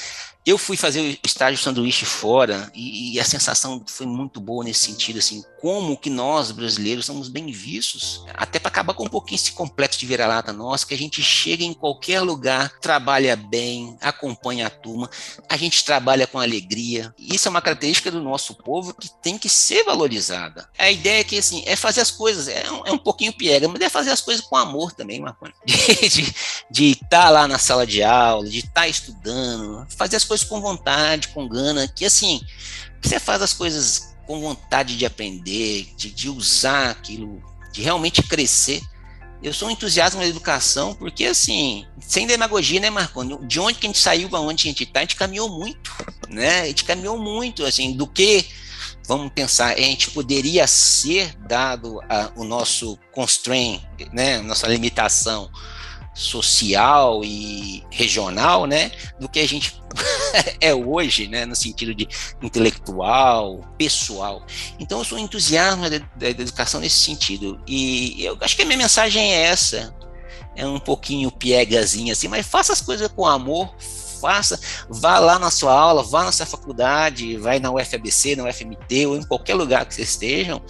Eu fui fazer o estágio sanduíche fora e, e, a sensação foi muito boa nesse sentido, assim, como que nós, brasileiros, somos bem vistos, até para acabar com um pouquinho esse complexo de vira-lata nosso, que a gente chega em qualquer lugar, trabalha bem, acompanha a turma, a gente trabalha com alegria. Isso é uma característica do nosso povo que tem que ser valorizada. A ideia é que, assim, é fazer as coisas, é um, é um pouquinho piega, mas é fazer as coisas com amor também, Marconi. De estar tá lá na sala de aula, de estar tá estudando, fazer as coisas com vontade, com gana, que assim, você faz as coisas com vontade de aprender, de, de usar aquilo, de realmente crescer. Eu sou um entusiasta da educação, porque assim, sem demagogia, né, Marconi? De onde que a gente saiu para onde a gente está, a gente caminhou muito, né? A gente caminhou muito, assim, do que, vamos pensar, a gente poderia ser dado a, o nosso constraint, né, nossa limitação social e regional, né, do que a gente é hoje, né, no sentido de intelectual, pessoal. Então eu sou entusiasmo da, da educação nesse sentido e eu acho que a minha mensagem é essa, é um pouquinho piegazinha assim, mas faça as coisas com amor, faça, vá lá na sua aula, vá na sua faculdade, vai na UFABC, na UFMT ou em qualquer lugar que vocês estejam,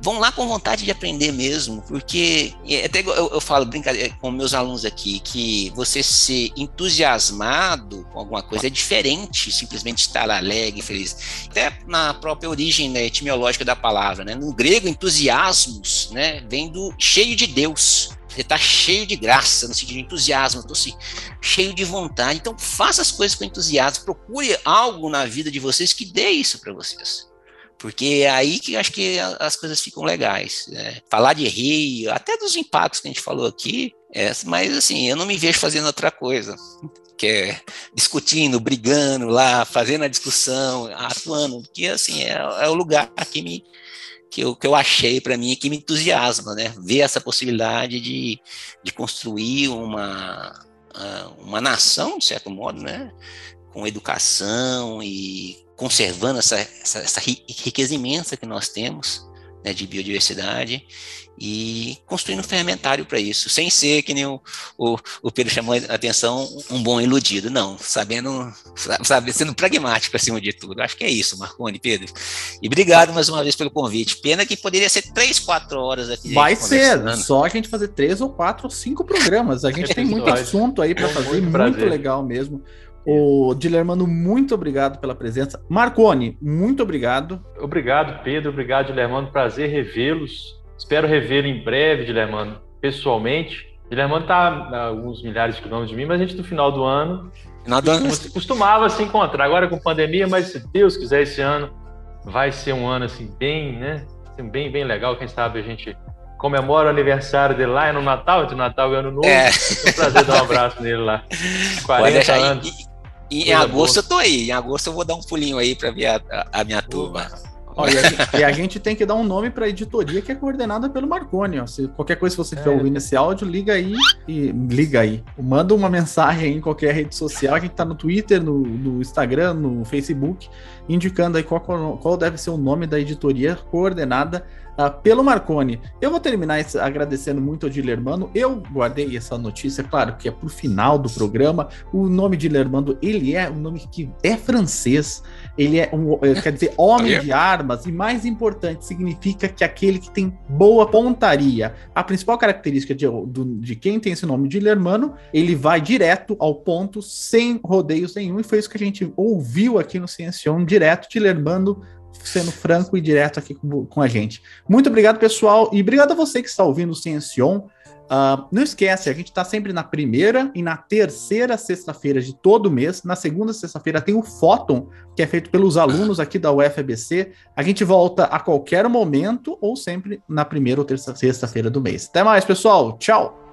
vão lá com vontade de aprender mesmo, porque até eu, eu falo brincadeira com meus alunos aqui que você ser entusiasmado com alguma coisa é diferente simplesmente estar alegre, feliz. Até na própria origem né, etimológica da palavra, né? No grego, entusiasmos, né, vem do cheio de Deus. Você está cheio de graça, no sentido de entusiasmo, estou assim, cheio de vontade. Então, faça as coisas com entusiasmo, procure algo na vida de vocês que dê isso para vocês. Porque é aí que eu acho que as coisas ficam legais. Né? Falar de rei, até dos impactos que a gente falou aqui, é, mas assim, eu não me vejo fazendo outra coisa. Que é discutindo, brigando lá, fazendo a discussão, atuando, porque assim, é, é o lugar que me, que eu, que eu achei para mim que me entusiasma, né? Ver essa possibilidade de, de construir uma, ah, uma nação, de certo modo, né? Com educação e conservando essa, essa, essa riqueza imensa que nós temos né, de biodiversidade e construindo um ferramentário para isso, sem ser que nem o, o, o, Pedro chamou a atenção, um bom iludido, não, sabendo, sabe, sendo pragmático acima de tudo. Acho que é isso, Marconi, Pedro. E obrigado mais uma vez pelo convite. Pena que poderia ser três, quatro horas aqui. Vai ser, só a gente fazer três ou quatro ou cinco programas. A gente tem muito assunto aí para fazer, muito, muito legal mesmo. O Dilermano, muito obrigado pela presença. Marconi, muito obrigado. Obrigado, Pedro. Obrigado, Dilermano. Prazer revê-los. Espero revê-lo em breve, Dilermano, pessoalmente. Dilermano está a alguns milhares de quilômetros de mim, mas a gente no final do ano final do ano... costumava se encontrar. Agora com pandemia, mas se Deus quiser, esse ano vai ser um ano assim bem, né? Bem, bem legal. Quem sabe a gente comemora o aniversário dele lá, é no Natal, entre Natal e Ano Novo. É. É um prazer dar um abraço nele lá. 40 anos. E, em agosto boa. eu tô aí. Em agosto eu vou dar um pulinho aí para ver a, a, a, minha turma. Ó, e, a gente, e, a gente, tem que dar um nome para a editoria que é coordenada pelo Marconi. Ó. Se qualquer coisa que você estiver é. ouvindo esse áudio, liga aí e liga aí. Manda uma mensagem em qualquer rede social. A gente tá no Twitter, no, no Instagram, no Facebook, indicando aí qual, qual deve ser o nome da editoria coordenada uh, pelo Marconi. Eu vou terminar esse, agradecendo muito ao Dilermano. Eu guardei essa notícia, claro, que é pro final do programa. O nome de Dilermano, ele é um nome que é francês. Ele é um, eh, quer dizer, homem de armas e mais importante, significa que aquele que tem boa pontaria. A principal característica de, de quem tem esse nome de Dilermano, ele vai direto ao ponto, sem rodeios nenhum, e foi isso que a gente ouviu aqui no Ciencion, direto de Lermando sendo franco e direto aqui com, com, a gente. Muito obrigado, pessoal, e obrigado a você que está ouvindo o Ciencion. Uh, não esquece, a gente está sempre na primeira e na terceira sexta-feira de todo mês. Na segunda sexta-feira tem o Fóton, que é feito pelos alunos aqui da UFABC. A gente volta a qualquer momento ou sempre na primeira ou terça sexta-feira do mês. Até mais, pessoal. Tchau!